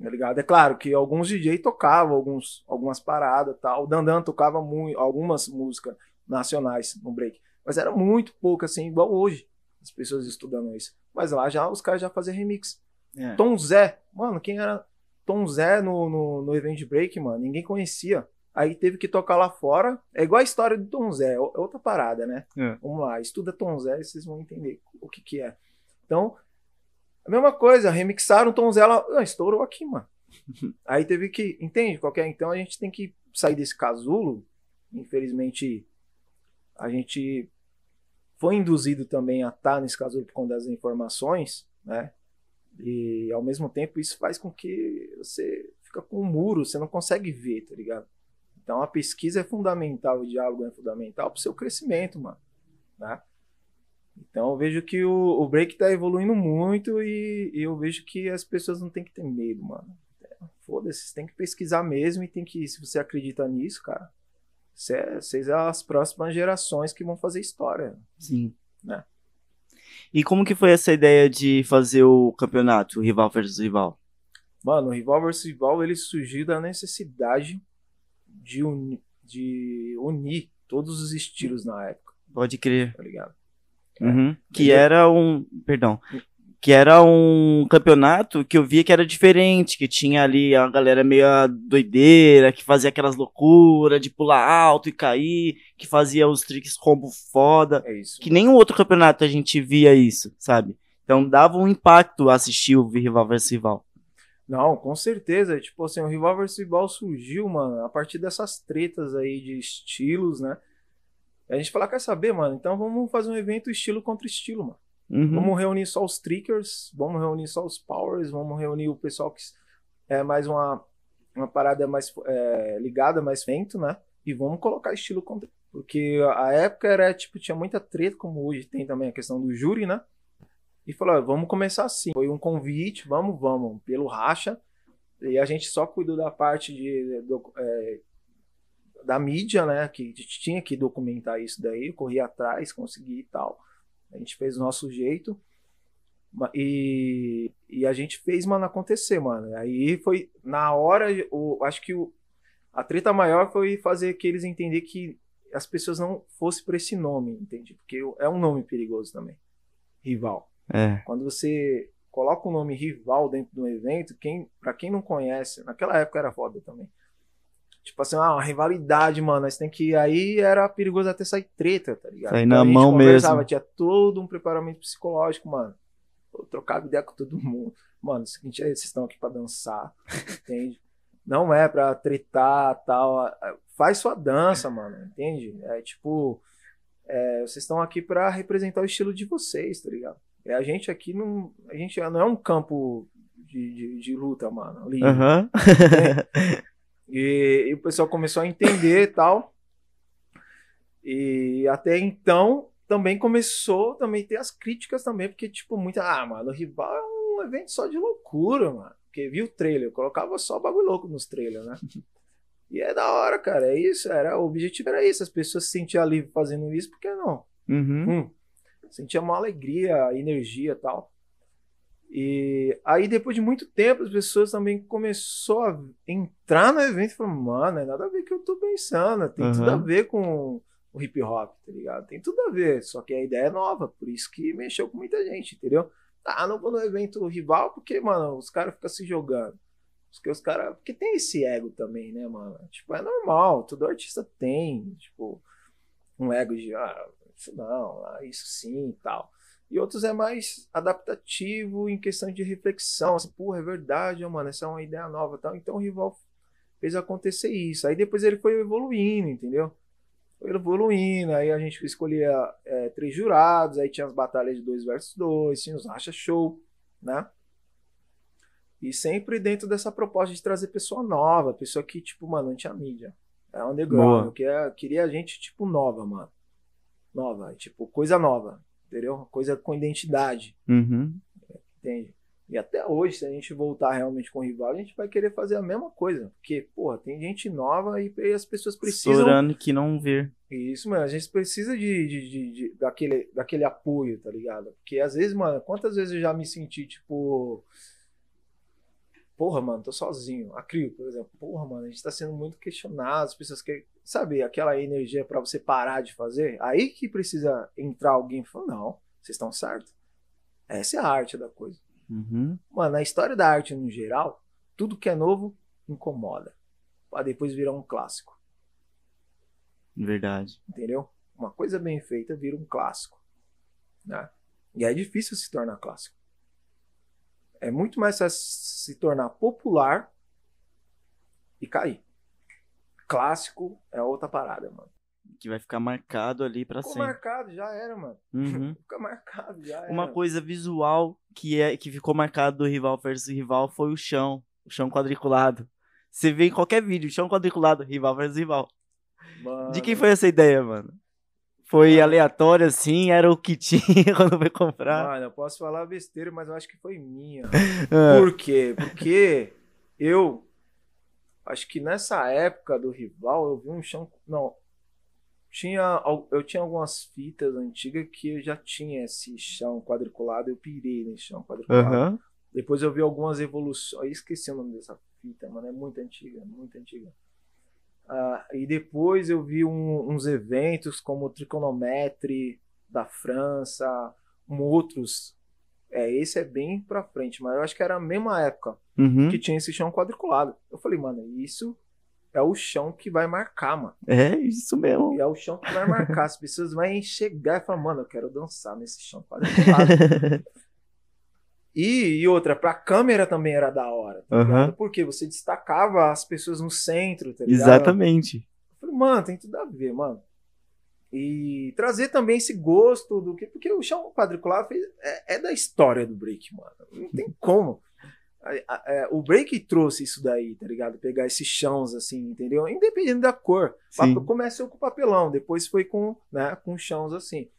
Tá ligado? É claro que alguns DJ tocavam alguns, algumas paradas tal. O Dandan tocava muito, algumas músicas nacionais no break. Mas era muito pouco, assim, igual hoje, as pessoas estudando isso. Mas lá já os caras já faziam remix. É. Tom Zé, mano, quem era Tom Zé no, no, no evento de break, mano? Ninguém conhecia. Aí teve que tocar lá fora. É igual a história do Tom Zé, é outra parada, né? É. Vamos lá, estuda Tom Zé e vocês vão entender o que que é. Então, mesma coisa, remixaram Tom Zé, ela ah, estourou aqui, mano. Aí teve que, entende? Qualquer, então a gente tem que sair desse casulo. Infelizmente, a gente foi induzido também a estar nesse casulo por conta das informações, né? E ao mesmo tempo isso faz com que você fica com um muro, você não consegue ver, tá ligado? Então a pesquisa é fundamental, o diálogo é fundamental para o seu crescimento, mano. Né? Então eu vejo que o, o break tá evoluindo muito e, e eu vejo que as pessoas não tem que ter medo, mano. É, Foda-se, tem que pesquisar mesmo e tem que, se você acredita nisso, cara, cê- vocês são as próximas gerações que vão fazer história. Sim. Né? E como que foi essa ideia de fazer o campeonato, o rival versus rival? Mano, o Rival vs Rival ele surgiu da necessidade de, uni- de unir todos os estilos na época, Pode crer. tá ligado? Uhum. Que Entendeu? era um. Perdão. Que era um campeonato que eu via que era diferente, que tinha ali a galera meio doideira, que fazia aquelas loucuras de pular alto e cair, que fazia os tricks combo foda. É isso. Que nem o outro campeonato a gente via isso, sabe? Então dava um impacto assistir o rival versus rival. Não, com certeza. Tipo assim, o Rival vs Rival surgiu, mano, a partir dessas tretas aí de estilos, né? A gente fala, quer saber, mano? Então vamos fazer um evento estilo contra estilo, mano. Uhum. Vamos reunir só os trickers, vamos reunir só os powers, vamos reunir o pessoal que é mais uma, uma parada mais é, ligada, mais vento, né? E vamos colocar estilo contra. Porque a época era, tipo, tinha muita treta, como hoje tem também a questão do júri, né? E falou, "Ó, vamos começar assim. Foi um convite, vamos, vamos, pelo racha. E a gente só cuidou da parte de, do- é, da mídia, né? Que a gente tinha que documentar isso daí, corri atrás, consegui e tal. A gente fez o nosso jeito. E, e a gente fez, mano, acontecer, mano. Aí foi, na hora, o, acho que o, a treta maior foi fazer que eles entenderem que as pessoas não fossem por esse nome, entende? Porque é um nome perigoso também. Rival. É. Quando você coloca o nome rival dentro do evento, quem, para quem não conhece, naquela época era foda também. Tipo assim, ah, uma rivalidade, mano. Mas tem que. Aí era perigoso até sair treta, tá ligado? Sair Então na a gente mão conversava, mesmo. Tinha todo um preparamento psicológico, mano. Eu trocava ideia com todo mundo. Mano, é o seguinte, aí, vocês estão aqui pra dançar, entende? Não é pra tretar tal. Faz sua dança, mano, entende? É tipo. é, vocês estão aqui pra representar o estilo de vocês, tá ligado? É, a gente aqui não. A gente não é um campo de, de, de luta, mano. livre. Aham. E, e o pessoal começou a entender e tal. E até então também começou também ter as críticas também, porque, tipo, muita. Ah, mano, o rival é um evento só de loucura, mano. Porque viu o trailer, eu colocava só bagulho louco nos trailers, né? E é da hora, cara. É isso, era, o objetivo era isso. As pessoas se sentiam livres fazendo isso, por que não? Uhum. Hum, sentia uma alegria, energia e tal. E aí, depois de muito tempo, as pessoas também começou a entrar no evento e falaram, mano, é nada a ver com o que eu tô pensando, tem tudo a ver com o hip hop, tá ligado? Tem tudo a ver, só que a ideia é nova, por isso que mexeu com muita gente, entendeu? Ah, não vou no evento rival porque, mano, os caras ficam se jogando. Porque os caras. Porque tem esse ego também, né, mano? Tipo, é normal, todo artista tem, tipo, um ego de, ah, isso não, ah, isso sim e tal. E outros é mais adaptativo em questão de reflexão. Assim, porra, é verdade, mano, essa é uma ideia nova tal. Então o rival fez acontecer isso. Aí depois ele foi evoluindo, entendeu? Foi evoluindo, aí a gente escolhia é, três jurados, aí tinha as batalhas de dois versus dois, tinha os racha show, né? E sempre dentro dessa proposta de trazer pessoa nova, pessoa que, tipo, mano, não tinha mídia. É underground, Boa. eu queria, queria gente, tipo, nova, mano. Nova, tipo, coisa nova, entendeu? Coisa com identidade, Uhum. entende? E até hoje, se a gente voltar realmente com o rival, a gente vai querer fazer a mesma coisa. Porque, porra, tem gente nova e e as pessoas precisam Estourando que não ver. isso, mano, a gente precisa de, de, de- de- daquele, daquele apoio, tá ligado? Porque às vezes, mano, quantas vezes eu já me senti, tipo. porra, mano, tô sozinho. A Crio, por exemplo, porra, mano, a gente tá sendo muito questionado, as pessoas querem, sabe, aquela energia para você parar de fazer. Aí que precisa entrar alguém e falar, não, vocês estão certos. Essa é a arte da coisa. Uhum. Mano, na história da arte no geral, tudo que é novo incomoda. Pra depois virar um clássico, Verdade. entendeu? Uma coisa bem feita vira um clássico. Né? E é difícil se tornar clássico. É muito mais fácil se tornar popular e cair. Clássico é outra parada, mano. Que vai ficar marcado ali pra Ficou sempre. marcado, já era, mano. Uhum. Fica marcado, já era. Uma coisa visual que é que ficou marcado do rival versus rival foi o chão, o chão quadriculado. Você vê em qualquer vídeo, chão quadriculado, rival versus rival. Mano, De quem foi essa ideia, mano? Foi Mano. aleatório assim, era o que tinha quando foi comprar. Mano, eu posso falar besteira, mas eu acho que foi minha. Ah, Por quê? Porque eu acho que nessa época do rival eu vi um chão. Não. Tinha, eu tinha algumas fitas antigas que eu já tinha esse chão quadriculado, eu pirei nesse chão quadriculado. Aham. Depois eu vi algumas evoluções. Eu esqueci o nome dessa fita, mano. É muito antiga, muito antiga. Ah, e depois eu vi um- uns eventos como o Trigonometry da França, um outros. É, esse é bem pra frente, mas eu acho que era a mesma época Uhum. que tinha esse chão quadriculado. Eu falei, mano, isso é o chão que vai marcar, mano. É isso mesmo. E é o chão que vai marcar. As pessoas vão chegar e falar, mano, eu quero dançar nesse chão quadriculado. E, e outra, pra câmera também era da hora, tá ligado? Porque você destacava as pessoas no centro, tá ligado? Exatamente. Eu falei, mano, tem tudo a ver, mano. E trazer também esse gosto do que. Porque o chão quadriculado fez- é, é da história do break, mano. Não tem como. É, o break trouxe isso daí, tá ligado? Pegar esses chãos assim, entendeu? Independente da cor. Começou com papelão, depois foi com, né, com chãos assim.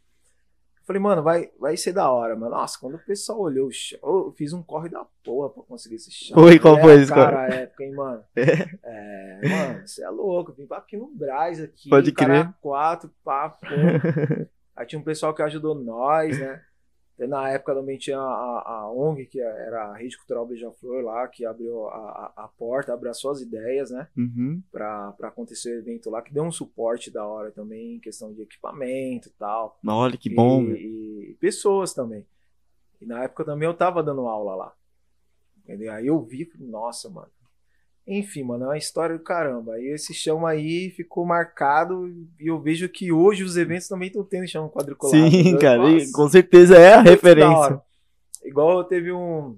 Falei, mano, vai, vai ser da hora, mano. Nossa, quando o pessoal olhou o chão, eu fiz um corre da porra pra conseguir esse chão. Foi? Qual É foi esse cara, a época, hein, mano? É, mano, você é louco. Vim aqui no Braz aqui. Pode cara, Quatro, papo. Aí tinha um pessoal que ajudou nós, né? Na época também tinha a, a ONG, que era a Rede Cultural Beija-Flor lá, que abriu a, a, porta, abraçou as ideias, né? Uhum. Pra, pra acontecer o evento lá, que deu um suporte da hora também, em questão de equipamento e tal. Olha que bom, e, e pessoas também. E na época também eu tava dando aula lá. Entendeu? Aí eu vi, nossa, mano. Enfim, mano, é uma história do caramba. Aí esse chão aí ficou marcado e eu vejo que hoje os eventos também estão tendo chão quadriculado. Sim, cara, e Nossa, com certeza é a referência. Igual teve um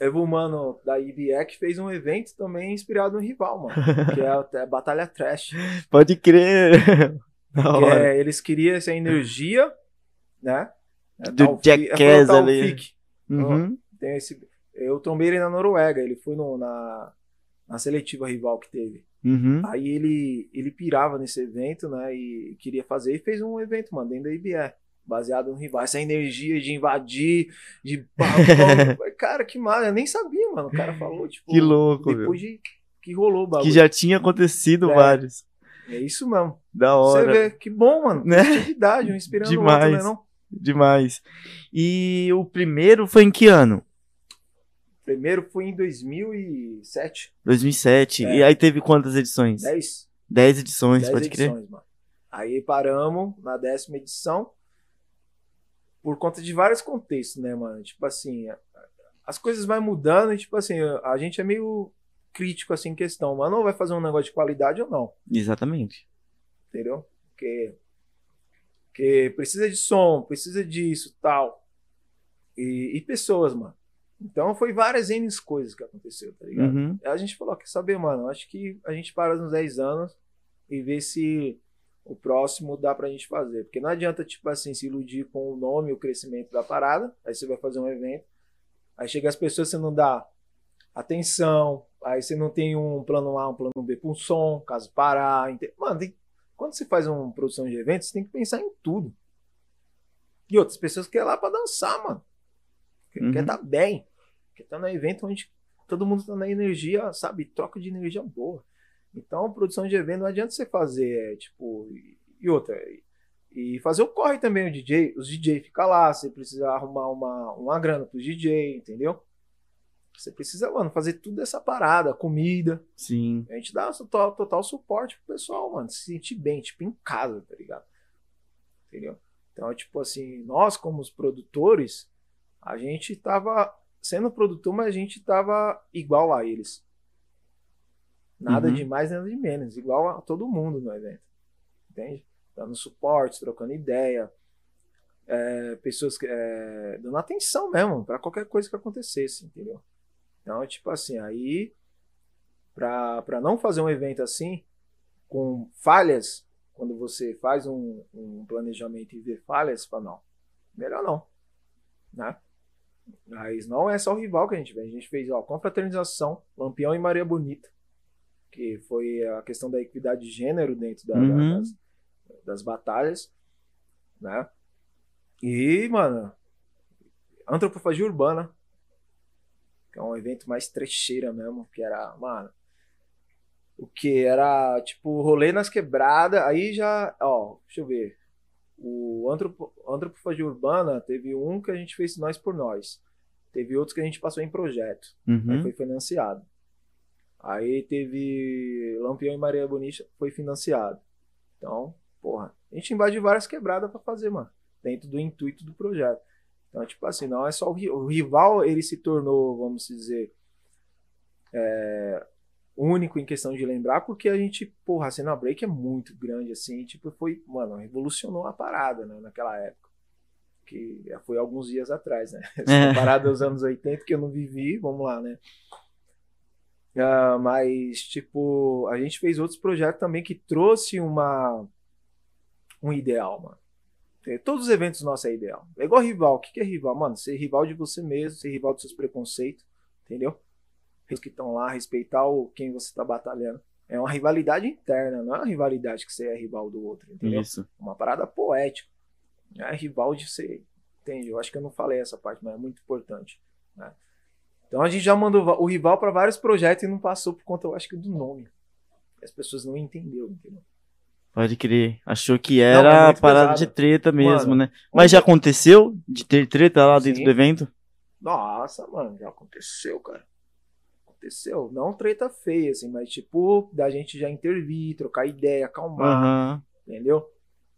Evo Mano da IBE que fez um evento também inspirado no rival, mano. Que é a, Batalha Trash. Pode crer. Que é, eles queriam essa energia, né? É, Do é Jackass ali. Uhum. Tem esse, eu trombei ele na Noruega, ele foi no- na, na seletiva rival que teve. Uhum. Aí ele, ele pirava nesse evento, né? E queria fazer e fez um evento, mano, dentro da IBE. Baseado no rival. Essa energia de invadir, de. Cara, que massa. Eu nem sabia, mano. O cara falou, tipo. Que louco, Depois de que rolou o bagulho. Que já tinha acontecido É. vários. É isso mesmo. Da Você hora. vê, que bom, mano. Né? Atividade, um inspirando o Demais. outro, né? Não? Demais. E o primeiro foi em que ano? Primeiro foi em 2007. 2007. É. E aí teve quantas edições? 10. 10 edições, 10 pode crer? edições, mano. Aí paramos na décima edição por conta de vários contextos, né, mano? Tipo assim, as coisas vai mudando e, tipo assim, a gente é meio crítico, assim, em questão. Mas não vai fazer um negócio de qualidade ou não, Exatamente. entendeu? Porque, porque precisa de som, precisa disso, tal. E, e pessoas, mano. Então foi várias N coisas que aconteceu, tá ligado? Uhum. Aí a gente falou, quer saber, mano? Acho que a gente para nos 10 anos e vê se o próximo dá pra gente fazer. Porque não adianta, tipo assim, se iludir com o nome e o crescimento da parada. Aí você vai fazer um evento. Aí chega as pessoas, você não dá atenção. Aí você não tem um plano A, um plano B pra um som, caso parar. Mano, tem- quando você faz uma produção de eventos, você tem que pensar em tudo. E outras pessoas querem ir lá pra dançar, mano. Quer, Uhum. quer tá bem. Quer tá no evento onde todo mundo tá na energia, sabe? Troca de energia boa. Então, produção de evento não adianta você fazer, é, tipo, e- outra. E, fazer o corre também, o DJ. Os DJ ficam lá, você precisa arrumar uma, uma grana pros DJ, entendeu? Você precisa, mano, fazer tudo essa parada, comida. Sim. A gente dá total, total suporte pro pessoal, mano, se sentir bem, tipo, em casa, tá ligado? Entendeu? Então, tipo assim, nós como os produtores, a gente tava sendo produtor, mas a gente tava igual a eles. Nada Uhum. de mais, nada de menos. Igual a todo mundo no evento. Entende? Dando suporte, trocando ideia. é, pessoas que, é, dando atenção mesmo para qualquer coisa que acontecesse, entendeu? Então, tipo assim, aí pra não fazer um evento assim, com falhas, quando você faz um, um planejamento e vê falhas, fala, não, melhor não. Né? Mas não é só o rival que a gente vê. A gente fez ó, confraternização, Lampião e Maria Bonita, que foi a questão da equidade de gênero dentro da- da- Uhum. das, das batalhas. Né? E, mano, antropofagia urbana, que é um evento mais trecheira mesmo, que era, mano, o que era tipo rolê nas quebradas, aí já, ó, deixa eu ver. O antropo, antropofagia urbana teve um que a gente fez nós por nós. Teve outros que a gente passou em projeto. Aí Uhum. foi financiado. Aí teve Lampião e Maria Bonita, foi financiado. Então, porra, a gente invadiu várias quebradas pra fazer, mano, dentro do intuito do projeto. Então, tipo assim, não é só o, o rival, ele se tornou, vamos dizer, é, único em questão de lembrar, porque a gente, porra, a cena break é muito grande, assim, tipo, foi, mano, revolucionou a parada, né, naquela época. Que foi alguns dias atrás, né? Essa parada dos anos 80 que eu não vivi, vamos lá, né? Ah, mas, tipo, a gente fez outros projetos também que trouxe uma um ideal, mano. É, Todos os eventos nossos é ideal. É igual rival. O que que é rival? Mano, ser rival de você mesmo, ser rival dos seus preconceitos, entendeu? Os que estão lá, respeitar o, quem você tá batalhando. É uma rivalidade interna, não é uma rivalidade que você é rival do outro, entendeu? Isso. uma parada poética. Não É rival de ser. Entende? Eu acho que eu não falei essa parte, mas é muito importante. né? Então a gente já mandou o rival para vários projetos e não passou por conta, eu acho que do nome. As pessoas não entenderam, entendeu? Pode crer. Achou que é era muito parada pesado. de treta mesmo, Mano, né? Mas já aconteceu de ter treta lá dentro Sim. do evento? Nossa, mano, já aconteceu, cara. Aconteceu. Não treta feia, assim, mas tipo, da gente já intervir, trocar ideia, acalmar, Aham. entendeu?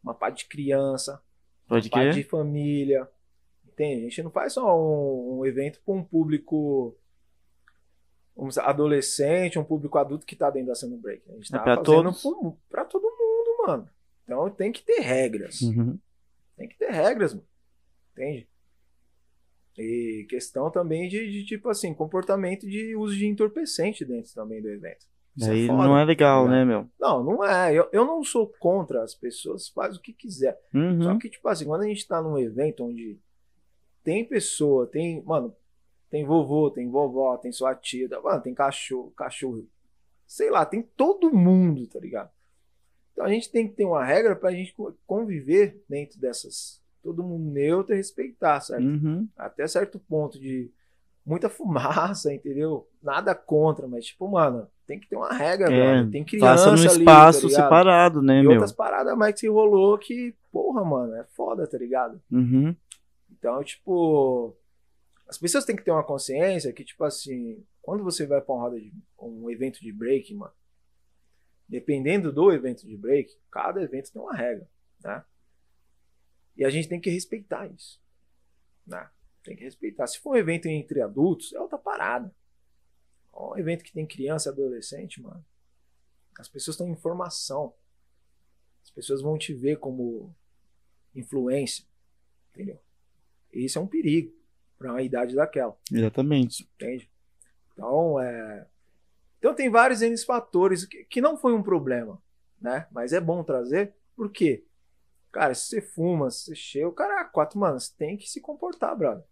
Uma parte de criança, Pode parte crer. de família. Entende? A gente não faz só um, um evento para um público dizer, adolescente, um público adulto que tá dentro da cena break. A gente É tá pra fazendo todos. todo mundo, mano. Então tem que ter regras. Uhum. Tem que ter regras, mano. Entende? E questão também de, de, tipo assim, comportamento de uso de entorpecente dentro também do evento. Isso é Aí foda, não é legal, tá né, ligado? meu? Não, não é. Eu, eu não sou contra as pessoas, faz o que quiser. Só Uhum. que, tipo assim, quando a gente tá num evento onde tem pessoa, tem, mano, tem vovô, tem vovó, tem sua tia, tá- mano, tem cachorro, cachorro, sei lá, tem todo mundo, tá ligado? Então a gente tem que ter uma regra pra gente co- conviver dentro dessas, todo mundo neutro e respeitar, certo? Uhum. Até certo ponto de muita fumaça, entendeu? Nada contra, mas tipo, mano, tem que ter uma regra, É, velho. Tem criança Faça no ali, tá espaço separado, né, E meu? outras paradas mais que rolou que, porra, mano, é foda, tá ligado? Uhum. Então, tipo, as pessoas têm que ter uma consciência que, tipo assim, quando você vai pra uma roda de um evento de break, mano, dependendo do evento de break, cada evento tem uma regra, né? E a gente tem que respeitar isso, né? Tem que respeitar. Se for um evento entre adultos, é outra parada. Um evento que tem criança e adolescente, mano, as pessoas estão em formação. As pessoas vão te ver como influência, entendeu? E isso é um perigo para uma idade daquela, Exatamente. entende? Então, é... então tem vários N fatores que, que não foi um problema, né? Mas é bom trazer, por quê? Cara, se você fuma, se você cheia, o cara, quatro, mano, você tem que se comportar, brother.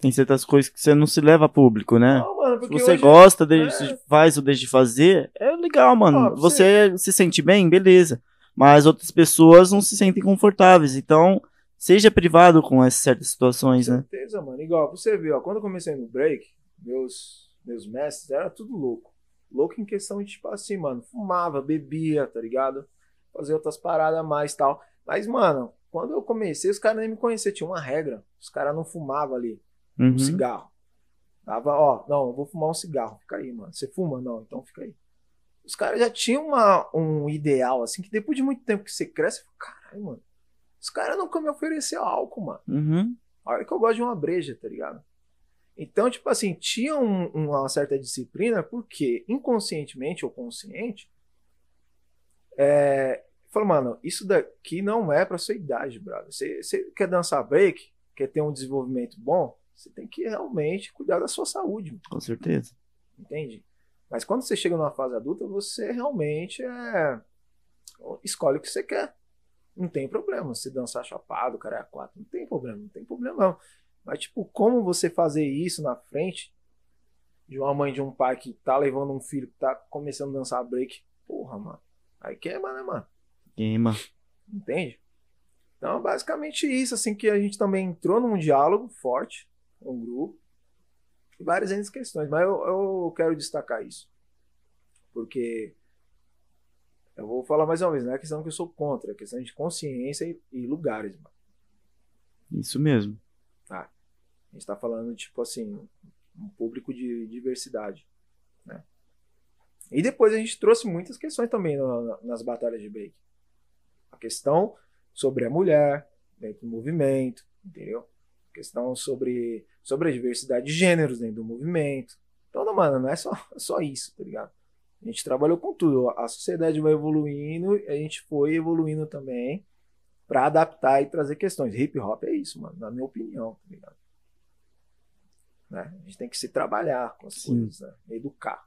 Tem certas coisas que você não se leva a público, né? Não, mano, Se você hoje- gosta, deixa, é. faz ou deixa de fazer, é legal, mano. Ah, você se sente bem, beleza. Mas outras pessoas não se sentem confortáveis. Então, seja privado com essas certas situações, né? certeza, mano. Igual, você viu, ó, quando eu comecei no break, meus, meus mestres era tudo louco. Louco em questão de, tipo assim, mano, fumava, bebia, tá ligado? Fazia outras paradas mais e tal. Mas, mano, quando eu comecei, os caras nem me conheciam, tinha uma regra. Os caras não fumavam ali, um Uhum. cigarro. Tava, ó, não, eu vou fumar um cigarro, fica aí, mano. Você fuma? Não, então fica aí. Os caras já tinham uma, um ideal, assim, que depois de muito tempo que você cresce, caralho, mano. Os caras nunca me ofereceram álcool, mano. Uhum. Olha que eu gosto de uma breja, tá ligado? Então, tipo assim, tinha um- uma certa disciplina, porque inconscientemente ou consciente, é, falou, mano, isso daqui não é pra sua idade, brother. Você, você quer dançar break, quer ter um desenvolvimento bom, você tem que realmente cuidar da sua saúde, Com certeza. entende? Mas quando você chega numa fase adulta, você realmente é, escolhe o que você quer. Não tem problema. Se dançar chapado, cara é quatro, não tem problema, não tem problema não. Mas, tipo, como você fazer isso na frente de uma mãe de um pai que tá levando um filho que tá começando a dançar break? Porra, mano. Aí queima, né, mano? Entende? Então, basicamente isso, assim, que a gente também entrou num diálogo forte o grupo e várias outras questões, mas eu, eu quero destacar isso. Porque eu vou falar mais uma vez, não é questão que eu sou contra, é questão de consciência e, e lugares, mano. Isso mesmo. A gente tá falando, tipo assim, um público de diversidade, né? E depois a gente trouxe muitas questões também na- nas batalhas de break. Questão sobre a mulher dentro do movimento, entendeu? Questão sobre, sobre a diversidade de gêneros dentro do movimento. Então, não, mano, não é só, só isso, tá ligado? A gente trabalhou com tudo. A sociedade vai evoluindo e a gente foi evoluindo também para adaptar e trazer questões. Hip hop é isso, mano, na minha opinião, tá ligado? Né? A gente tem que se trabalhar com as Sim. coisas, né? Educar.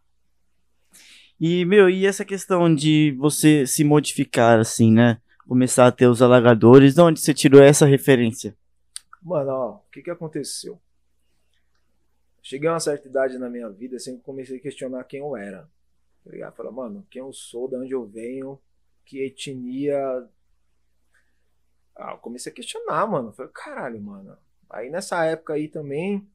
E, meu, e essa questão de você se modificar, assim, né? Começar a ter os alagadores, de onde você tirou essa referência? Mano, ó, o que que aconteceu? Cheguei a uma certa idade na minha vida, sempre comecei a questionar quem eu era. Tá ligado? Mano, quem eu sou, de onde eu venho, que etnia. Ah, eu comecei a questionar, mano. Falei, caralho, mano. Aí nessa época aí também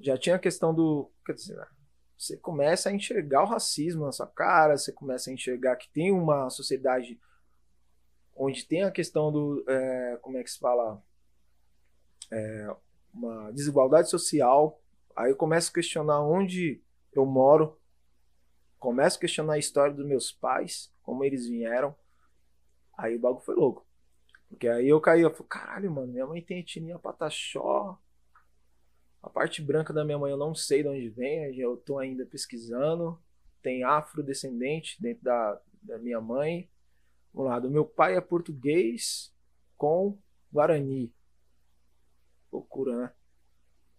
já tinha a questão do. Quer dizer, você começa a enxergar o racismo na sua cara, você começa a enxergar que tem uma sociedade onde tem a questão do. é, como é que se fala? uma desigualdade social. Aí eu começo a questionar onde eu moro, começo a questionar a história dos meus pais, como eles vieram. Aí o bagulho foi louco. Porque aí eu caí, eu falei, caralho, mano, minha mãe tem etnia pataxó. A parte branca da minha mãe eu não sei de onde vem, eu tô ainda pesquisando. Tem afrodescendente dentro da, da minha mãe. Vamos lá, do meu pai é português com guarani loucura, né?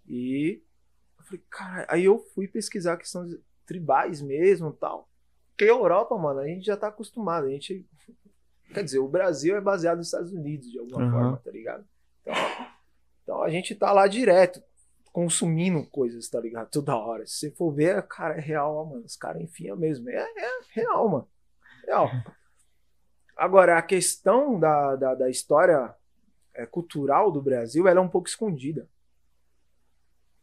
E eu falei, cara, aí eu fui pesquisar a questão de tribais mesmo tal. Porque a Europa, mano, a gente já tá acostumado. A gente. Quer dizer, o Brasil é baseado nos Estados Unidos, de alguma Aham. forma, tá ligado? Então, então a gente tá lá direto, consumindo coisas, tá ligado? Toda hora. Se você for ver, cara, é real, mano. Os caras enfiam mesmo. É, é real, mano. Real. Agora, a questão da, da, da história é, cultural do Brasil, ela é um pouco escondida.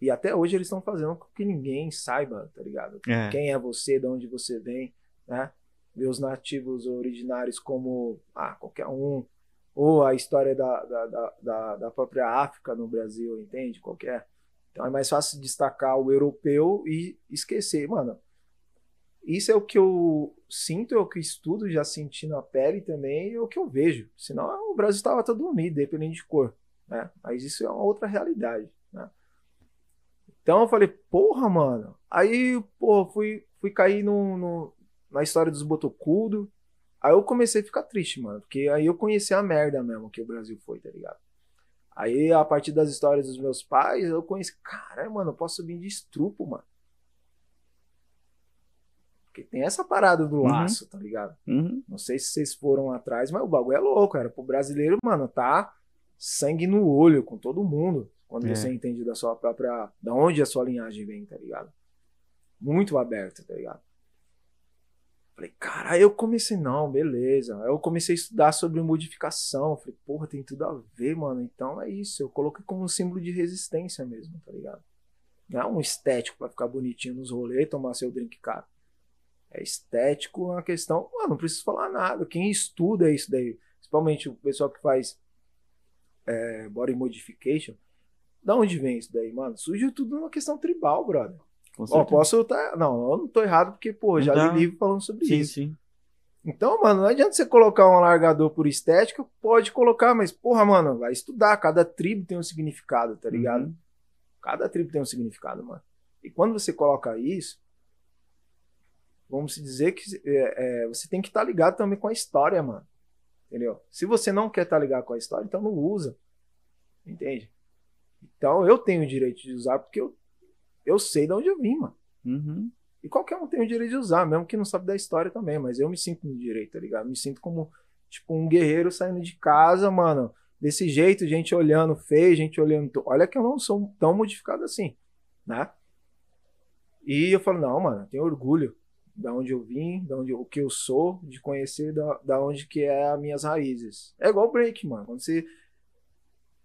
E até hoje eles estão fazendo com que ninguém saiba, tá ligado? É. Quem é você, de onde você vem, né? Ver os nativos originários como ah, qualquer um. Ou a história da, da, da, da, da própria África no Brasil, entende? Qualquer. Então é mais fácil destacar o europeu e esquecer. Mano, isso é o que eu sinto, é o que eu estudo, já senti na pele também, é o que eu vejo. Senão o Brasil estava todo unido, dependendo de cor. Né? Mas isso é uma outra realidade. Né? Então eu falei, porra, mano. Aí, pô, fui, fui cair no, no- na história dos botocudo. Aí eu comecei a ficar triste, mano. Porque aí eu conheci a merda mesmo que o Brasil foi, tá ligado? Aí, a partir das histórias dos meus pais, eu conheci, caralho, mano, eu posso vir de estrupo, mano. Porque tem essa parada do Uhum. laço, tá ligado? Uhum. Não sei se vocês foram atrás, mas o bagulho é louco, era pro brasileiro, mano, tá sangue no olho com todo mundo. Quando É. você entende da sua própria. Da onde a sua linhagem vem, tá ligado? Muito aberto, tá ligado? Falei, cara, aí eu comecei, não, beleza. Aí eu comecei a estudar sobre modificação. Falei, porra, tem tudo a ver, mano. Então é isso. Eu coloquei como um símbolo de resistência mesmo, tá ligado? Não é um estético pra ficar bonitinho nos rolês e tomar seu drink caro. É estético uma questão. Mano, não preciso falar nada. Quem estuda isso daí, principalmente o pessoal que faz é, body modification, Da onde vem isso daí, mano? Surgiu tudo numa questão tribal, brother. Ó, posso estar. Não, eu não tô errado, porque, pô, já Não. li livro falando sobre Sim, isso. sim. Então, mano, não adianta você colocar um alargador por estética, pode colocar, mas, porra, mano, vai estudar. Cada tribo tem um significado, tá ligado? Uhum. Cada tribo tem um significado, mano. E quando você coloca isso, vamos dizer que é, é, você tem que estar ligado também com a história, mano. Entendeu? Se você não quer estar ligado com a história, então não usa. Entende? Então eu tenho o direito de usar porque eu, eu sei de onde eu vim, mano. Uhum. E qualquer um tem o direito de usar, mesmo que não sabe da história também, mas eu me sinto no direito, tá ligado? Me sinto como, tipo, um guerreiro saindo de casa, mano, desse jeito, gente olhando feio, gente olhando. Olha que eu não sou tão modificado assim, né? E eu falo, não, mano, eu tenho orgulho da onde eu vim, da onde o que eu sou, de conhecer da, da onde que é as minhas raízes. É igual break, mano. Quando você,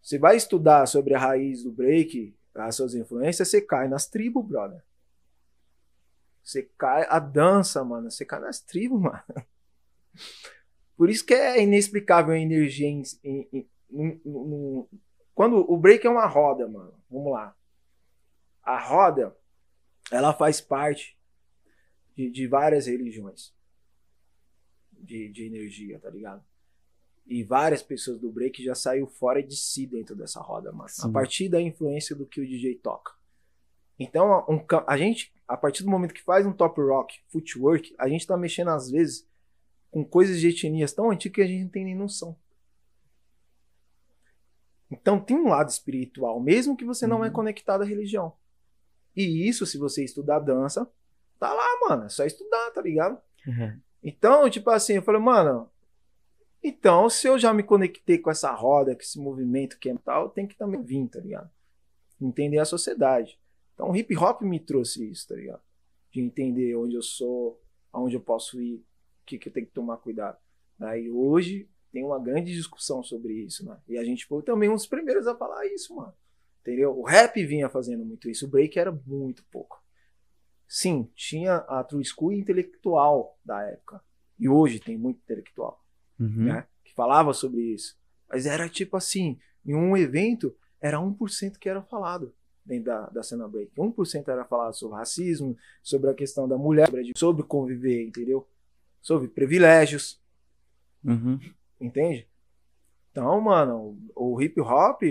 você vai estudar sobre a raiz do break, as suas influências, você cai nas tribos, brother. Você cai, a dança, mano, você cai nas tribos, mano. Por isso que é inexplicável a energia em- em- em- em- quando o break é uma roda, mano. Vamos lá. A roda, ela faz parte de, de várias religiões de, de energia, tá ligado? E várias pessoas do break já saiu fora de si dentro dessa roda, mano. Sim. A partir da influência do que o DJ toca. Então, um a gente, a partir do momento que faz um top rock, footwork, a gente tá mexendo às vezes com coisas de etnias tão antigas que a gente não tem nem noção. Então tem um lado espiritual, mesmo que você não é Uhum. conectado à religião. E isso, se você estudar dança, tá lá, mano. É só estudar, tá ligado? Então, tipo assim, eu falei, mano, então se eu já me conectei com essa roda, com esse movimento que é tal, tenho que também vir, tá ligado? Entender a sociedade. Então o hip hop me trouxe isso, tá ligado? De entender onde eu sou, aonde eu posso ir, o que, que eu tenho que tomar cuidado. Aí hoje tem uma grande discussão sobre isso, né? E a gente foi também um dos primeiros a falar isso, mano. Entendeu? O rap vinha fazendo muito isso, o break era muito pouco. Sim, tinha a true school intelectual da época. E hoje tem muito intelectual Uhum. né, que falava sobre isso. Mas era tipo assim, em um evento, era 1% que era falado dentro da, da cena break. 1% era falado sobre racismo, sobre a questão da mulher, sobre- conviver, entendeu? Sobre privilégios, Uhum. entende? Então, mano, o hip hop,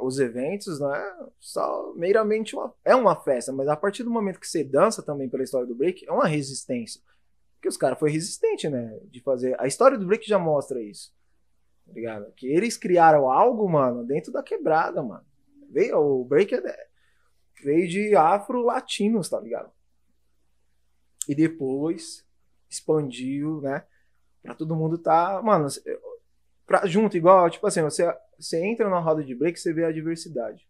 os eventos, não é só meramente uma, é uma festa, mas a partir do momento que você dança também pela história do break, é uma resistência. Porque os caras foram resistentes, né? De fazer. A história do break já mostra isso. Tá ligado? Que eles criaram algo, mano, dentro da quebrada, mano. Veio, o break é- veio de afro-latinos, tá ligado? E depois expandiu, né? Pra todo mundo tá. Mano, pra, junto, igual, tipo assim, você, você entra na roda de break você vê a diversidade.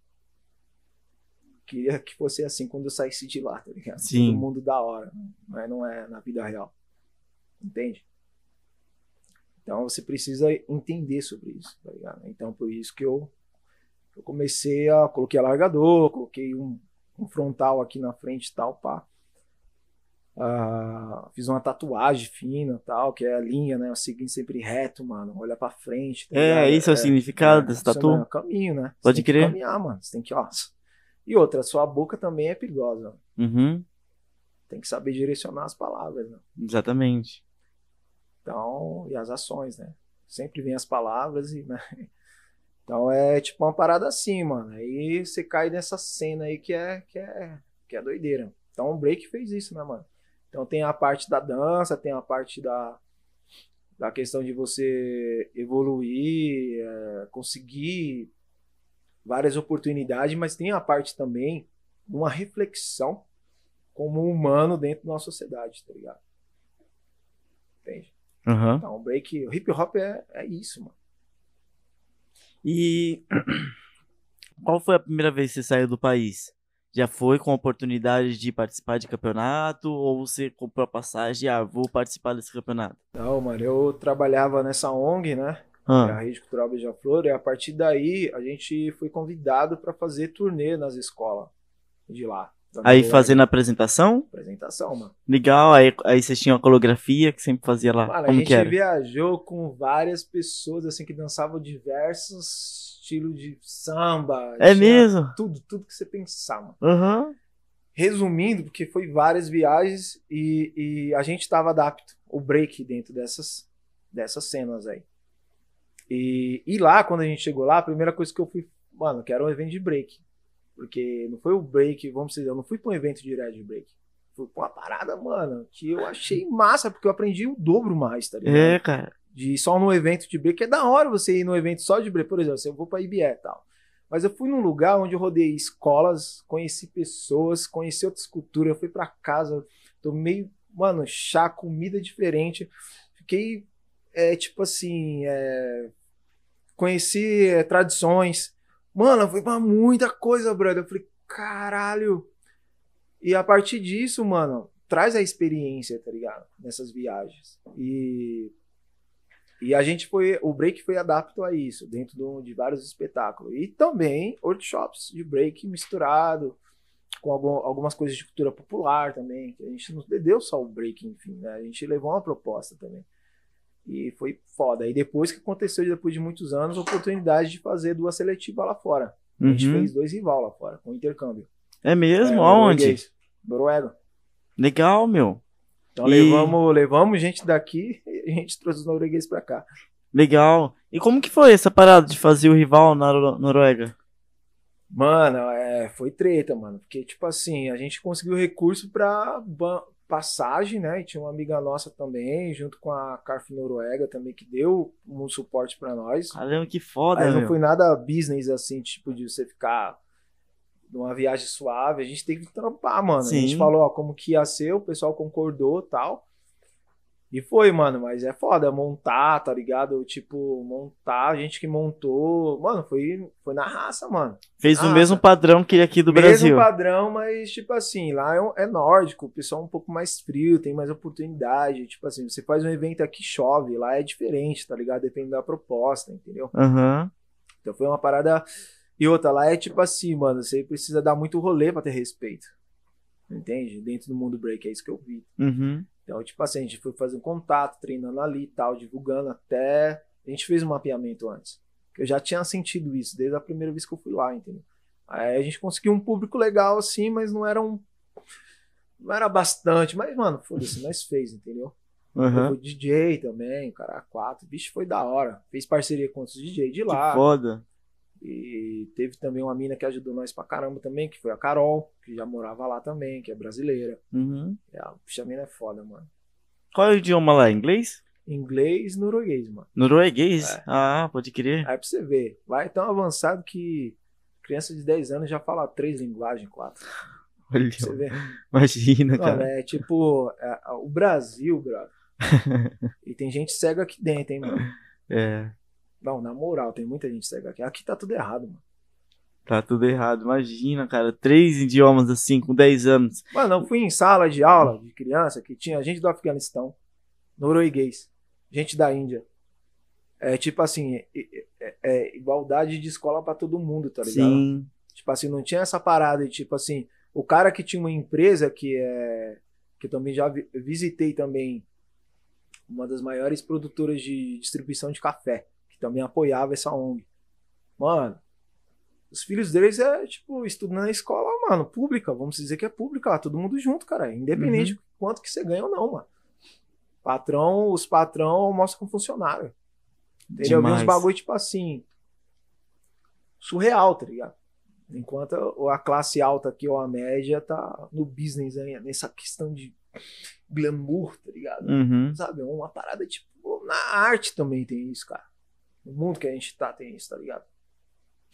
Queria que fosse assim quando eu saísse de lá, tá ligado? Sim. Todo mundo da hora, mas não é na vida real. Entende? Então você precisa entender sobre isso, tá ligado? Então por isso que eu, eu comecei a. Coloquei alargador, coloquei um, um frontal aqui na frente e tal, pá. Ah, fiz uma tatuagem fina tal, que é a linha, né? Seguindo sempre reto, mano. Olha pra frente. tá É, isso é o significado dessa isso tatu? É o caminho, né? Você Pode tem que crer. caminhar, mano. Você tem que, ó. E outra, sua boca também é perigosa. Uhum. Tem que saber direcionar as palavras, né? Exatamente. Então, e as ações, né? Sempre vem as palavras e, né? Então é tipo uma parada assim, mano. Aí você cai nessa cena aí que é que é que é doideira. Então o break fez isso, né, mano? Então tem a parte da dança, tem a parte da da questão de você evoluir, é, conseguir várias oportunidades, mas tem a parte também de uma reflexão como humano dentro da nossa sociedade, tá ligado? Entende? Uhum. Então, o break, o hip hop é, é isso, mano. E qual foi a primeira vez que você saiu do país? Já foi com a oportunidade de participar de campeonato ou você comprou a passagem, ah, vou participar desse campeonato? Não, mano, eu trabalhava nessa ONG, né? que é Ah, a Rede Cultural Beija-Flor, e a partir daí a gente foi convidado para fazer turnê nas escolas de lá, Aí Noruega. fazendo a apresentação? Apresentação, mano. Legal, aí, aí vocês tinham a coreografia que sempre fazia lá. Mano, a Como gente que era? viajou com várias pessoas, assim, que dançavam diversos estilos de samba. É mesmo? Tudo, tudo que você pensar, mano. Aham. Resumindo, porque foi várias viagens e, e a gente estava adapto, o break dentro dessas, dessas cenas aí. E, e lá, quando a gente chegou lá, a primeira coisa que eu fui, mano, que era um evento de break. Porque não foi o break, vamos dizer, eu não fui pra um evento direto de break. Pra uma parada, mano, que eu achei massa, porque eu aprendi o dobro mais, tá ligado? É, cara. De ir só no evento de break. É da hora você ir no evento só de break. Por exemplo, se eu vou pra IBE e tal. Mas eu fui num lugar onde eu rodei escolas, conheci pessoas, conheci outras culturas. Eu fui pra casa, tomei, mano, chá, comida diferente. Fiquei, é, tipo assim, é, conheci é, tradições. Mano, eu fui pra muita coisa, brother. Eu falei, caralho. E a partir disso, mano, traz a experiência, tá ligado? Nessas viagens. E e a gente foi, o break foi adapto a isso, dentro do- de vários espetáculos. E também workshops de break misturado com algum- algumas coisas de cultura popular também, que a gente não deu só o break, enfim, né? A gente levou uma proposta também. E foi foda. E depois que aconteceu, depois de muitos anos, a oportunidade de fazer duas seletivas lá fora. A gente Uhum. fez dois rival lá fora, com intercâmbio. É mesmo? É, Aonde? Noruega. Legal, meu. Então E- levamos, levamos gente daqui e a gente trouxe os noruegueses pra cá. Legal. E como que foi essa parada de fazer o rival na Noruega? Mano, é, foi treta, mano. Porque, tipo assim, a gente conseguiu recurso pra passagem, né? E tinha uma amiga nossa também, junto com a Carf Noruega também, que deu um suporte pra nós. Caramba, que foda, Mas não meu. foi nada business, assim, tipo, de você ficar numa viagem suave. A gente tem que trampar, mano. A gente Sim. falou, ó, como que ia ser, o pessoal concordou tal. E foi, mano, mas é foda montar, tá ligado? Tipo, montar, a gente que montou. Mano, foi, foi na raça, mano. Fez o mesmo padrão que aqui do Mesmo Brasil. padrão, mas, tipo assim, lá é, é nórdico, o pessoal é um pouco mais frio, tem mais oportunidade. Tipo assim, você faz um evento aqui, chove, lá é diferente, tá ligado? Depende da proposta, entendeu? Aham. Então foi uma parada. E outra, lá é tipo assim, mano, você precisa dar muito rolê pra ter respeito. Entende? Dentro do mundo break, é isso que eu vi. Uhum. Então, tipo assim, a gente foi fazer um contato, treinando ali e tal, divulgando até. A gente fez um mapeamento antes. Eu já tinha sentido isso desde a primeira vez que eu fui lá, entendeu? Aí a gente conseguiu um público legal assim, mas não era um. Não era bastante, mas, mano, foda-se, nós fez, entendeu? Aham. Foi DJ também, o cara quatro. Vixe, foi da hora. Fez parceria com os DJ de lá. Que foda. E teve também uma mina que ajudou nós pra caramba também, que foi a Carol, que já morava lá também, que é brasileira. Uhum. É, a puxa, a mina é foda, mano. Qual é o idioma lá? Inglês? Inglês norueguês, mano. Norueguês? É. Ah, pode crer. Aí pra você ver, lá é tão avançado que criança de 10 anos já fala três linguagens, quatro. Olha, você ver. imagina, Mano, cara. é tipo, é, o Brasil, brother. e tem gente cega aqui dentro, hein, mano. É, Não, na moral, tem muita gente cega aqui. Aqui tá tudo errado, mano. tá tudo errado. Imagina, cara. Três idiomas assim, com 10 anos. Mano, eu fui em sala de aula de criança que tinha gente do Afeganistão, norueguês, gente da Índia. É tipo assim, é, é- é igualdade de escola pra todo mundo, tá ligado? Sim. Tipo assim, não tinha essa parada de tipo assim, o cara que tinha uma empresa que é que eu também já vi- visitei também uma das maiores produtoras de distribuição de café, que também apoiava essa ONG. Mano, os filhos deles é tipo estudando na escola, mano, pública, vamos dizer que é pública, lá, todo mundo junto, cara, independente Uhum. de quanto que você ganha ou não, mano. Patrão, os patrão almoçam com funcionário. Entendeu? Eu vi uns Demais. bagulho tipo assim, surreal, tá ligado? Enquanto a classe alta aqui, ou a média, tá no business aí, nessa questão de glamour, tá ligado? Uhum. Sabe? É uma parada tipo. Na arte também tem isso, cara. No mundo que a gente tá, tem isso, tá ligado?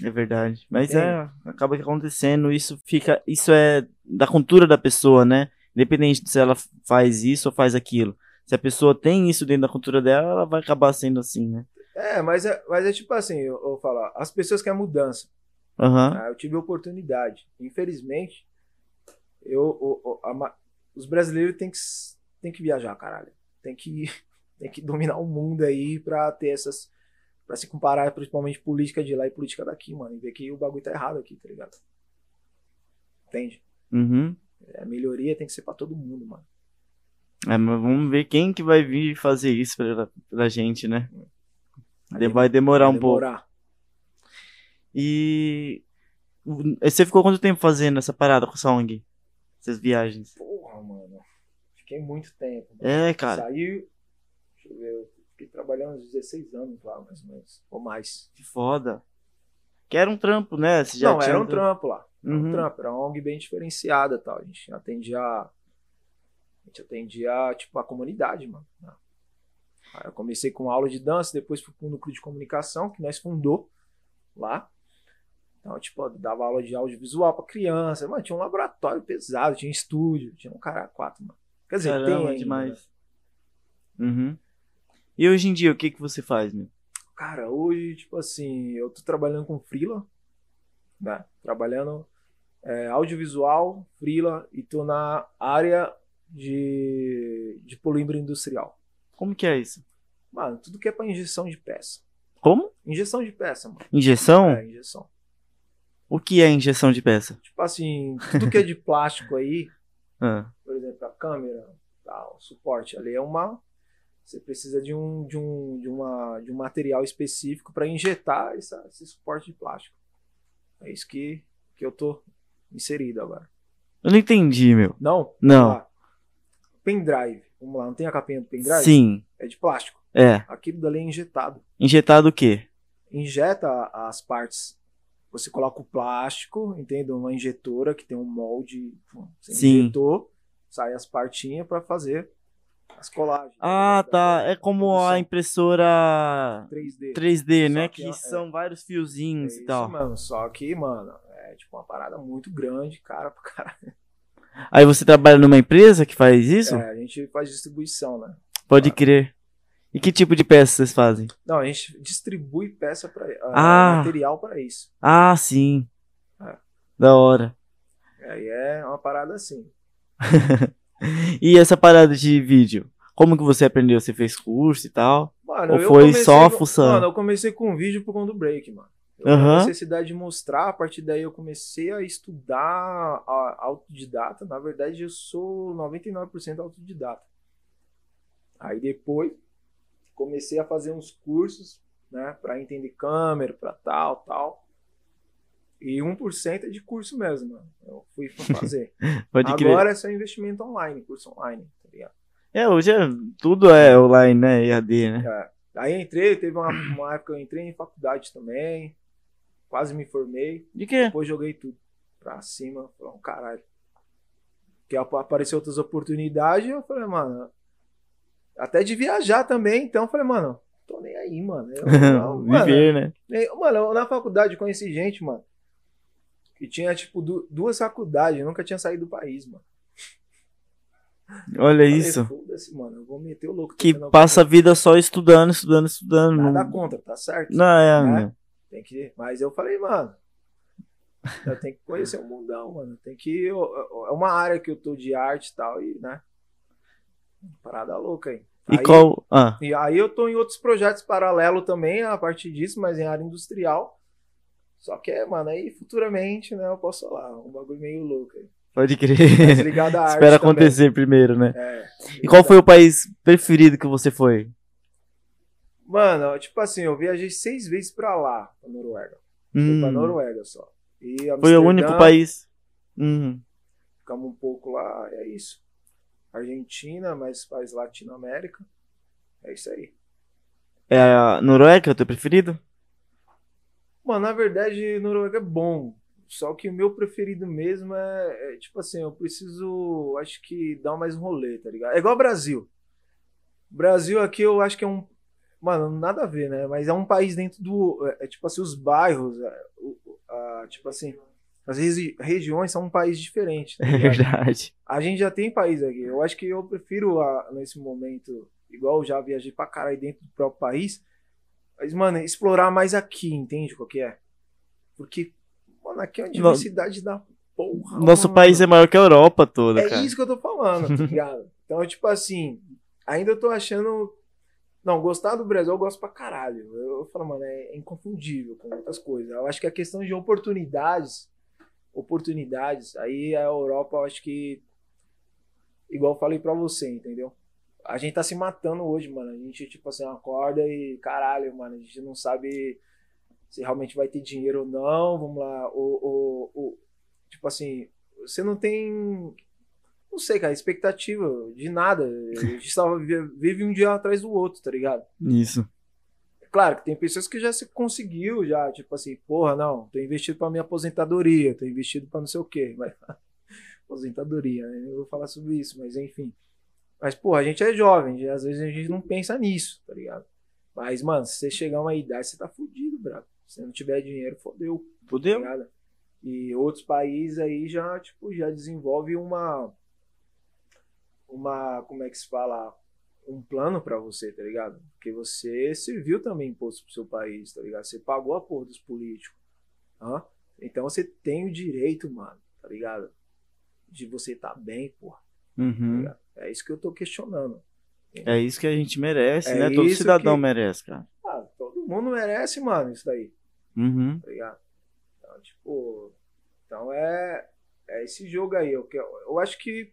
É verdade. Mas é, acaba acontecendo. Isso fica. Isso é da cultura da pessoa, né? Independente se ela faz isso ou faz aquilo. Se a pessoa tem isso dentro da cultura dela, ela vai acabar sendo assim, né? É, mas é, mas é tipo assim, eu, eu falar, as pessoas querem mudança. Ah, eu tive oportunidade. Infelizmente, eu, o- o- a os brasileiros têm que, têm que viajar, caralho. Tem que, tem que dominar o mundo aí pra ter essas. Pra se comparar principalmente política de lá e política daqui, mano. E ver que o bagulho tá errado aqui, tá ligado? Entende? Uhum. A melhoria tem que ser pra todo mundo, mano. É, mas vamos ver quem que vai vir fazer isso pra, pra gente, né? Vai vai demorar um pouco. demorar. E o- você ficou quanto tempo fazendo essa parada com essa ONG? Essas viagens? Porra, mano. Fiquei muito tempo. mano. É, cara. Saiu. Deixa eu ver. Fiquei trabalhando uns 16 anos lá, mais ou menos. Ou mais. Que foda. Que era um trampo, né? Você já Não, era um trampo lá. Era Uhum. um trampo. Era uma ONG bem diferenciada tal. A gente atendia. A gente atendia, tipo, a comunidade, mano. Aí eu comecei com aula de dança, depois fui pro núcleo de comunicação, que nós fundou lá. Então, tipo, eu dava aula de audiovisual pra criança. Mano, tinha um laboratório pesado, tinha estúdio, tinha um cara quatro, mano. Quer dizer, tem Caramba, ainda, demais. né? Uhum. E hoje em dia, o que que você faz, meu? Cara, hoje, tipo assim, eu tô trabalhando com freela, né? Trabalhando é, audiovisual, freela, e tô na área de, de polímero industrial. Como que é isso? Mano, tudo que é pra injeção de peça. Como? Injeção de peça, mano. Injeção? É, injeção. O que é injeção de peça? Tipo assim, tudo que é de plástico aí, Ah, por exemplo, a câmera, tal, suporte ali é uma. Você precisa de um, de um, de uma, de um material específico para injetar essa, esse suporte de plástico. É isso que, que eu tô inserido agora. eu não entendi, meu. Não? Não. Pendrive. Vamos lá, não tem a capinha do pendrive? Sim, É de plástico. é. Aquilo dali é injetado. Injetado o quê? Injeta as partes. Você coloca o plástico, entende? Uma injetora que tem um molde. Você Sim. injetou, sai as partinhas para fazer as colagens. Ah, Da- tá. É como a impressora 3D. 3D, Só né? que Que é- são vários É fiozinhos e isso tal. mesmo. Só que, mano, é tipo uma parada muito grande, cara pra caralho. Aí você trabalha numa empresa que faz isso? É, a gente faz distribuição, né? Pode crer. E que tipo de peça vocês fazem? Não, a gente distribui peça para Ah. material para isso. Ah, sim. É. Da hora. Aí é uma parada assim. E essa parada de vídeo? Como que você aprendeu? Você fez curso e tal? Mano, Ou foi só com- fuçando? Mano, eu comecei com vídeo por conta do break, mano. Eu Aham. necessidade de mostrar, a partir daí eu comecei a estudar a- autodidata. Na verdade, eu sou 99% autodidata. Aí depois comecei a fazer uns cursos, né, para entender câmera, para tal, tal. E 1% é de curso mesmo, mano. Eu fui fazer. Pode crer. Agora é só investimento online, curso online, tá ligado? É, hoje é, tudo é online, né? EAD, né? É. Aí entrei, teve uma, uma época que eu entrei em faculdade também, quase me formei, De quê? depois joguei tudo pra cima, falei, um caralho. Que ap- apareceu outras oportunidades, eu falei, mano, até de viajar também, então eu falei, mano, tô nem aí, mano. Eu, não, mano, Viver, né? nem- mano, eu na faculdade conheci gente, mano, que tinha, tipo, du- duas faculdades, eu nunca tinha saído do país, mano. Olha Falei, isso. Foda-se, mano, eu vou meter o louco. Que passa a vida só estudando, estudando, estudando. Nada contra, tá certo? não é, né? meu. Tem que. Mas eu falei, mano. Eu tenho que conhecer o mundão, mano. Tem que. eu- eu- É uma área que eu tô de arte e tal, e, né? Parada louca aí. E aí, qual. Ah, E aí eu tô em outros projetos paralelos também, a partir disso, mas em área industrial. Só que é, mano, aí futuramente, né, eu posso falar. Um bagulho meio louco aí. pode crer. ligado à arte. Espera também. acontecer primeiro, né? É, E qual foi o país preferido que você foi? Mano, tipo assim, eu viajei seis vezes pra lá, pra Noruega. Fui Hum, pra Noruega só. Foi o único país. Hum, Ficamos um pouco lá, é isso. Argentina, mais país Latinoamérica. É isso aí. é a Noruega o teu preferido? Mano, na verdade, Noruega é bom. Só que o meu preferido mesmo é, é, tipo assim, eu preciso, acho que dar mais um rolê, tá ligado? É igual Brasil. Brasil aqui eu acho que é um, mano, nada a ver, né? Mas é um país dentro do, é, é tipo assim, os bairros, é, o- a- tipo assim, as regi- regiões são um país diferente, tá É verdade. A gente já tem país aqui. Eu acho que eu prefiro a- nesse momento, igual eu já viajei pra caralho dentro do próprio país, mas, mano, explorar mais aqui, entende qual que é? Porque, mano, aqui é uma diversidade da porra. Nosso mano. país é maior que a Europa toda, É cara. isso que eu tô falando, tá ligado? Então, tipo assim, ainda eu tô achando. Não, gostar do Brasil eu gosto pra caralho. Eu, eu falo, mano, é inconfundível com outras coisas. Eu acho que a questão de oportunidades oportunidades, aí a Europa, eu acho que, igual eu falei pra você, entendeu? A gente tá se matando hoje, mano. A gente, tipo assim, acorda e, caralho, mano, a gente não sabe se realmente vai ter dinheiro ou não, vamos lá, ou, ou, ou tipo assim, você não tem não sei, cara, expectativa de nada. A gente tava, vive um dia atrás do outro, tá ligado? Isso. Claro que tem pessoas que já se conseguiu, já, tipo assim, porra, não, tô investido pra minha aposentadoria, tô investido pra não sei o quê. Mas, aposentadoria, né? Eu vou falar sobre isso, mas enfim. Mas, porra, a gente é jovem, às vezes a gente não pensa nisso, tá ligado? Mas, mano, se você chegar a uma idade, você tá fudido, brabo. Se não tiver dinheiro, fodeu. Fodeu. Tá e outros países aí já, tipo, já desenvolve uma uma, como é que se fala, um plano para você, tá ligado? Porque você serviu também imposto pro seu país, tá ligado? Você pagou a porra dos políticos. Hã? Então você tem o direito, mano, tá ligado? De você estar tá bem, porra. Uhum. Tá é isso que eu tô questionando. É isso que a gente merece, É né? Todo cidadão que- merece, cara. Ah, todo mundo merece, mano, isso daí, Uhum. tá ligado? Então, tipo, então é, é esse jogo aí. Eu, que- eu acho que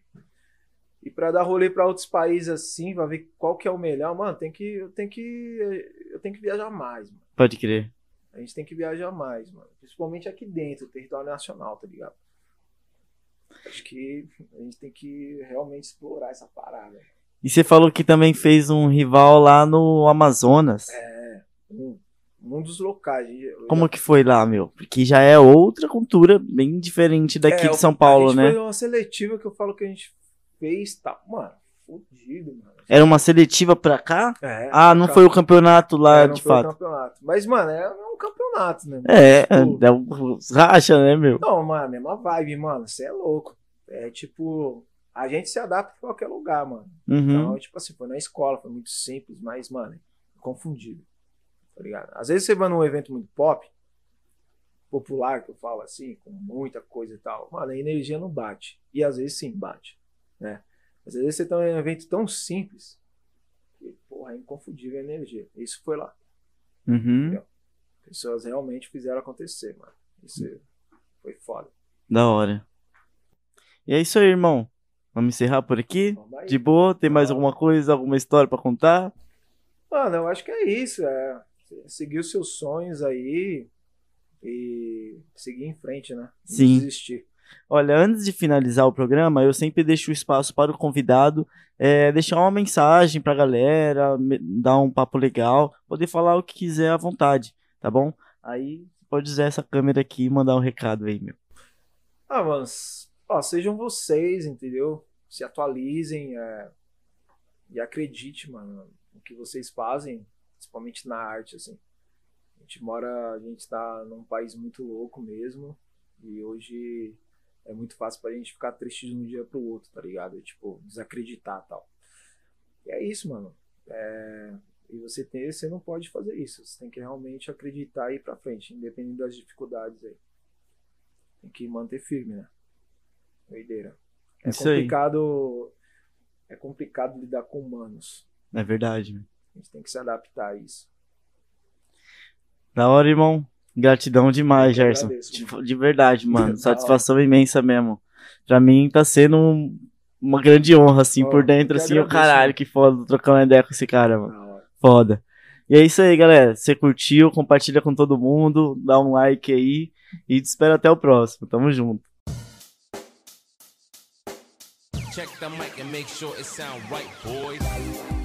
e pra dar rolê pra outros países assim, pra ver qual que é o melhor, mano, tem que eu tenho que eu tenho que viajar mais, mano. Pode crer. A gente tem que viajar mais, mano. Principalmente aqui dentro, território nacional, tá ligado? Acho que a gente tem que realmente explorar essa parada. E você falou que também fez um rival lá no Amazonas. É, um, um dos locais. Como já- que foi lá, meu? Porque já é outra cultura bem diferente daqui É, de São Paulo, a gente né? Foi uma seletiva que eu falo que a gente fez, tá, mano, fudido, mano. Era uma seletiva pra cá? É, Ah, não foi o campeonato lá, é, não de foi o fato. campeonato. Mas, mano, é um campeonato, né? É, Tipo, é um racha, né, meu? Não, mano, a mesma vibe, mano. Você é louco. É tipo, a gente se adapta em qualquer lugar, mano. Uhum. Então, tipo assim, foi na escola, foi muito simples, mas, mano, confundido. Tá ligado? Às vezes você vai num evento muito pop, popular, que eu falo assim, com muita coisa e tal, mano, a energia não bate. E às vezes sim bate, né? Às vezes você tá em um evento tão simples que, porra, é inconfundível a energia. Isso foi lá. Uhum. Pessoas realmente fizeram acontecer, mano. Isso foi foda. Da hora. E é isso aí, irmão. Vamos encerrar por aqui? De boa? Tem mais alguma coisa, alguma história pra contar? Mano, eu acho que é isso. É seguir os seus sonhos aí e seguir em frente, né? Não Sim. desistir. Olha, antes de finalizar o programa, eu sempre deixo o espaço para o convidado é, deixar uma mensagem pra galera, me- dar um papo legal, poder falar o que quiser à vontade, tá bom? Aí pode usar essa câmera aqui e mandar um recado aí, meu. Ah, mano, s- ó, sejam vocês, entendeu? Se atualizem é, e acredite, mano, no que vocês fazem, principalmente na arte, assim. A gente mora, a gente tá num país muito louco mesmo, e hoje é muito fácil pra gente ficar triste de um dia pro outro, tá ligado? E, tipo, desacreditar e tal. E é isso, mano. É, E você tem, você não pode fazer isso. Você tem que realmente acreditar e ir pra frente, independente das dificuldades aí. Tem que manter firme, né? Doideira. É Isso aí. complicado. É complicado lidar com humanos. É verdade. A gente tem que se adaptar a isso. Da hora, irmão. Gratidão demais, Gerson. agradeço, De, de verdade, mano. Satisfação imensa mesmo. Pra mim tá sendo um- uma grande honra, assim, Ó, por dentro, assim, o caralho, que foda trocar uma ideia com esse cara, mano. Foda. E é isso aí, galera. Você curtiu, compartilha com todo mundo, dá um like aí e te espero até o próximo. Tamo junto. Check the mic and make sure it sound right, boys.